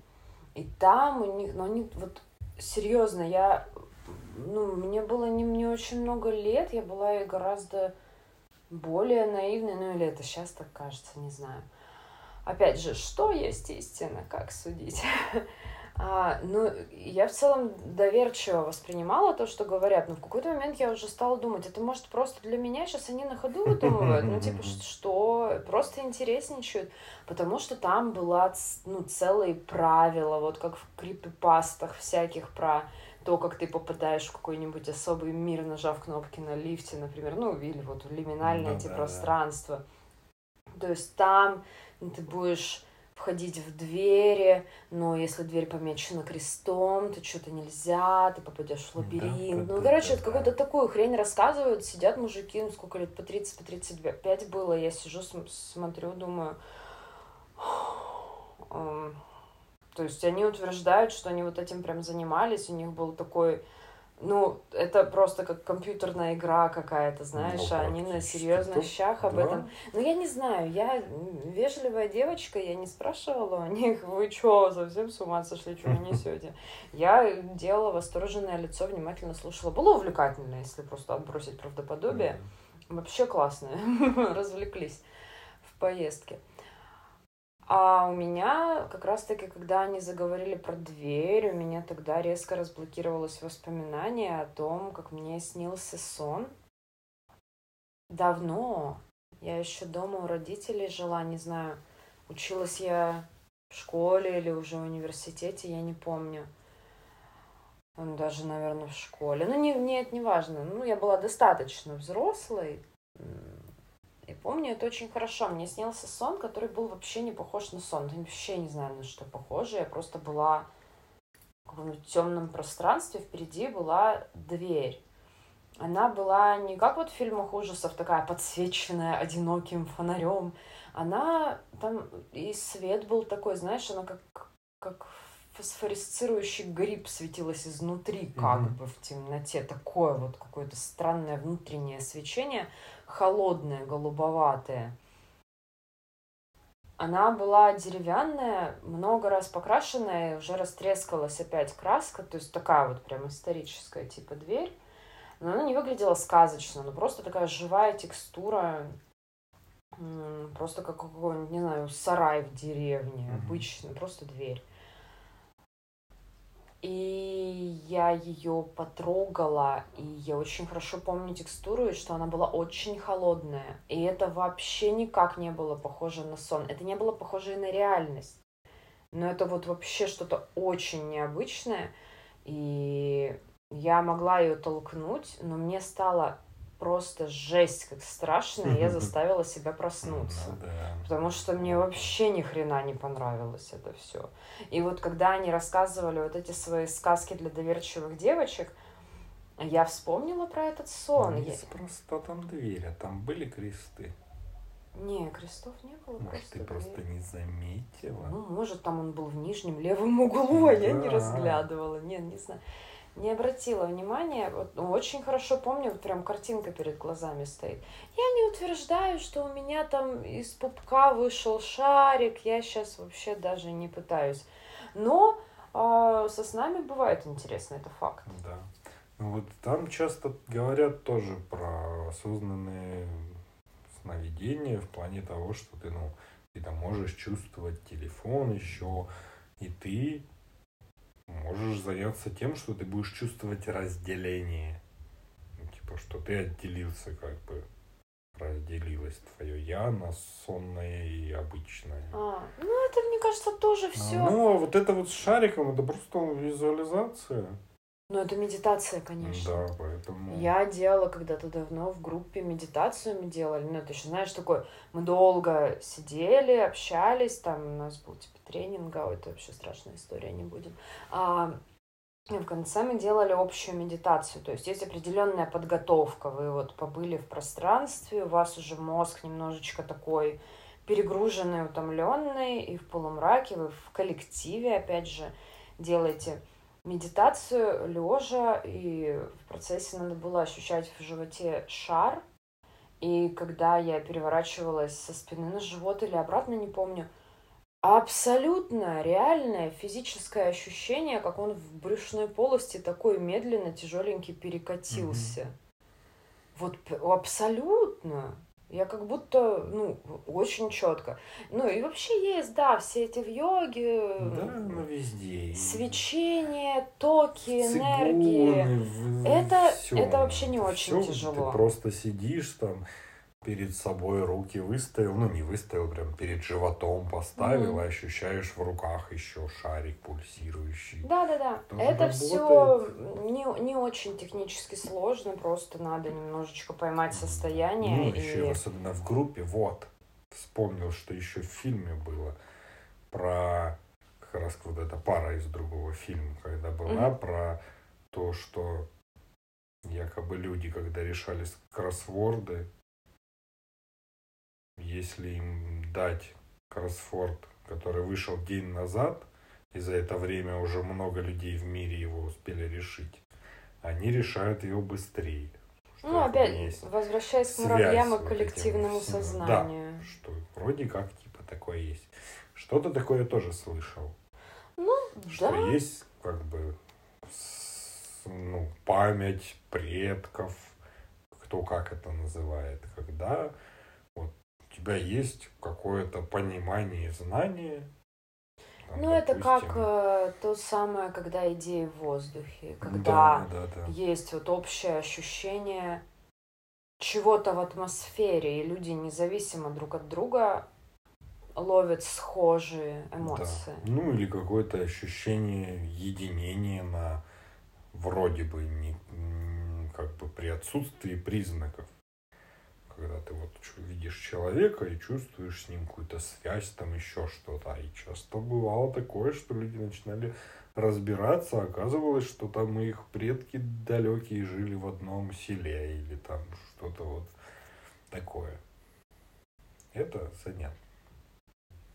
И там у них, ну, они вот серьезно, я, ну, мне было не, не очень много лет, я была и гораздо более наивной, ну, или это сейчас так кажется, не знаю. Опять же, что есть истина, как судить? А, ну, я в целом доверчиво воспринимала то, что говорят, но в какой-то момент я уже стала думать, это может просто для меня сейчас они на ходу выдумывают, ну, типа, что, просто интересничают, потому что там была, ну, целые правила, вот как в крипипастах всяких про то, как ты попадаешь в какой-нибудь особый мир, нажав кнопки на лифте, например, ну, или вот в лиминальное Ну эти да, да. пространства. То есть там ты будешь входить в двери, но если дверь помечена крестом, то что-то нельзя, ты попадешь в лабиринт. Да, ну, да, короче, да, да. какую-то такую хрень рассказывают, сидят мужики, ну, сколько лет, по 30, по 35 было, я сижу, см- смотрю, думаю... То есть они утверждают, что они вот этим прям занимались, у них был такой... Ну, это просто как компьютерная игра какая-то, знаешь, Ну, а они на серьезных щах об да. этом ну, я не знаю, я вежливая девочка, я не спрашивала у них, вы чё, совсем с ума сошли, что вы несете? Я делала восторженное лицо, внимательно слушала. Было увлекательно, если просто отбросить правдоподобие. Вообще классно, развлеклись в поездке. А у меня как раз-таки, когда они заговорили про дверь, у меня тогда резко разблокировалось воспоминание о том, как мне снился сон. Давно. Я еще дома у родителей жила, не знаю, училась я в школе или уже в университете, я не помню. Ну, Даже, наверное, в школе. Ну, не, не, это не важно. Ну, я была достаточно взрослой. Помню это очень хорошо. Мне снился сон, который был вообще не похож на сон. Я вообще не знаю, на что похоже. Я просто была в темном пространстве. Впереди была дверь. Она была не как вот в фильмах ужасов, такая подсвеченная одиноким фонарем. Она там и свет был такой, знаешь, она как, как фосфорисцирующий гриб светилась изнутри, как Мгм. бы в темноте. Такое вот какое-то странное внутреннее свечение, холодное, голубоватое. Она была деревянная, много раз покрашенная, и уже растрескалась опять краска, то есть такая вот прям историческая типа дверь. Но она не выглядела сказочно, но просто такая живая текстура, просто как какой-нибудь, не знаю, сарай в деревне, Мгм. обычный, просто дверь. И я ее потрогала, и я очень хорошо помню текстуру, и что она была очень холодная. И это вообще никак не было похоже на сон. Это не было похоже и на реальность. Но это вот вообще что-то очень необычное. И я могла ее толкнуть, но мне стало просто жесть как страшно, и я заставила себя проснуться. Ну да. Потому что мне вообще ни хрена не понравилось это все. И вот когда они рассказывали вот эти свои сказки для доверчивых девочек, я вспомнила про этот сон. Ну, Я- просто там дверь, а там были кресты. Не, крестов не было. Может, ты дверь. просто не заметила? Ну, может, там он был в нижнем левом углу, а я не разглядывала. Не, не знаю. Не обратила внимания. Вот, ну, очень хорошо помню, вот прям картинка перед глазами стоит. Я не утверждаю, что у меня там из пупка вышел шарик. Я сейчас вообще даже не пытаюсь. Но а, со снами бывает интересно, это факт. Да. Ну вот там часто говорят тоже про осознанные сновидения в плане того, что ты, ну, ты там можешь чувствовать телефон еще, и ты можешь заняться тем, что ты будешь чувствовать разделение. Ну, типа, что ты отделился как бы разделилось твое я на сонное и обычное. А, ну, это, мне кажется, тоже все. Ну, а вот это вот с шариком, это просто визуализация. Но это медитация, конечно. Да, поэтому... Я делала когда-то давно в группе медитацию мы делали. Ну, ты же знаешь, такое, мы долго сидели, общались, там у нас был типа тренинг, а это вообще страшная история, не будем. А, в конце мы делали общую медитацию, то есть есть определенная подготовка, вы вот побыли в пространстве, у вас уже мозг немножечко такой перегруженный, утомленный, и в полумраке вы в коллективе, опять же, делаете медитацию лежа, и в процессе надо было ощущать в животе шар. И когда я переворачивалась со спины на живот или обратно, не помню, абсолютно реальное физическое ощущение, как он в брюшной полости такой медленно, тяжеленький перекатился. Вот п- абсолютно. Я как будто, ну, очень четко. Ну и вообще есть, да, все эти в йоге, Да, ну везде. Свечение, токи, цигуны, энергии. в- Это- это вообще не очень всё, тяжело. Ты просто сидишь там, перед собой руки выставил, ну не выставил, прям перед животом поставил, Мгм. и ощущаешь в руках еще шарик пульсирующий. Да, да, да. Тоже Это работает. все не, не очень технически сложно, просто надо немножечко поймать состояние. Ну, и... еще особенно в группе, вот, вспомнил, что еще в фильме было про как раз вот эта пара из другого фильма, когда была Мгм. про то, что якобы люди, когда решали кроссворды, если им дать кроссворд, который вышел день назад, и за это время уже много людей в мире его успели решить, они решают его быстрее. Ну, опять, есть возвращаясь к муравьям вот и этим коллективному всем. сознанию. Да, что вроде как типа такое есть. Что-то такое тоже слышал. Что Да, есть как бы ну, память предков, кто как это называет, когда вот у тебя есть какое-то понимание, знание. там, ну это как допустим, э, то самое, когда идеи в воздухе, да, когда да, да. есть вот общее ощущение чего-то в атмосфере, и люди независимо друг от друга ловят схожие эмоции. Да. Ну или какое-то ощущение единения на вроде бы не как бы при отсутствии признаков. Когда ты вот видишь человека и чувствуешь с ним какую-то связь, там еще что-то. И часто бывало такое, что люди начинали разбираться, а оказывалось, что там их предки далекие жили в одном селе или там что-то вот такое. Это занятно.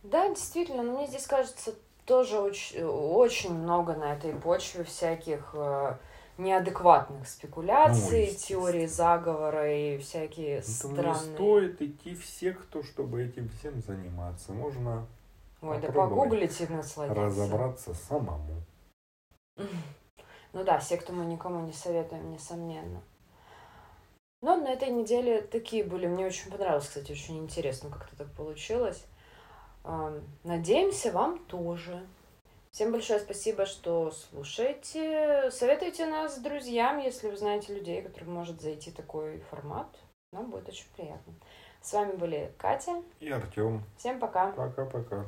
Да, действительно, но мне здесь кажется тоже очень, очень много на этой почве всяких э, неадекватных Ну, спекуляций, естественно. теорий заговора и всякие не странные. стоит идти в секту, чтобы этим всем заниматься. Можно Ой, да погуглите насладиться. разобраться самому. Ну да, секту мы никому не советуем, несомненно. Но на этой неделе такие были. Мне очень понравилось, кстати, очень интересно, как это так получилось. Надеемся, вам тоже. Всем большое спасибо, что слушаете. Советуйте нас друзьям, если вы знаете людей, которым может зайти такой формат. Нам будет очень приятно. С вами были Катя. И Артем. Всем пока. Пока-пока.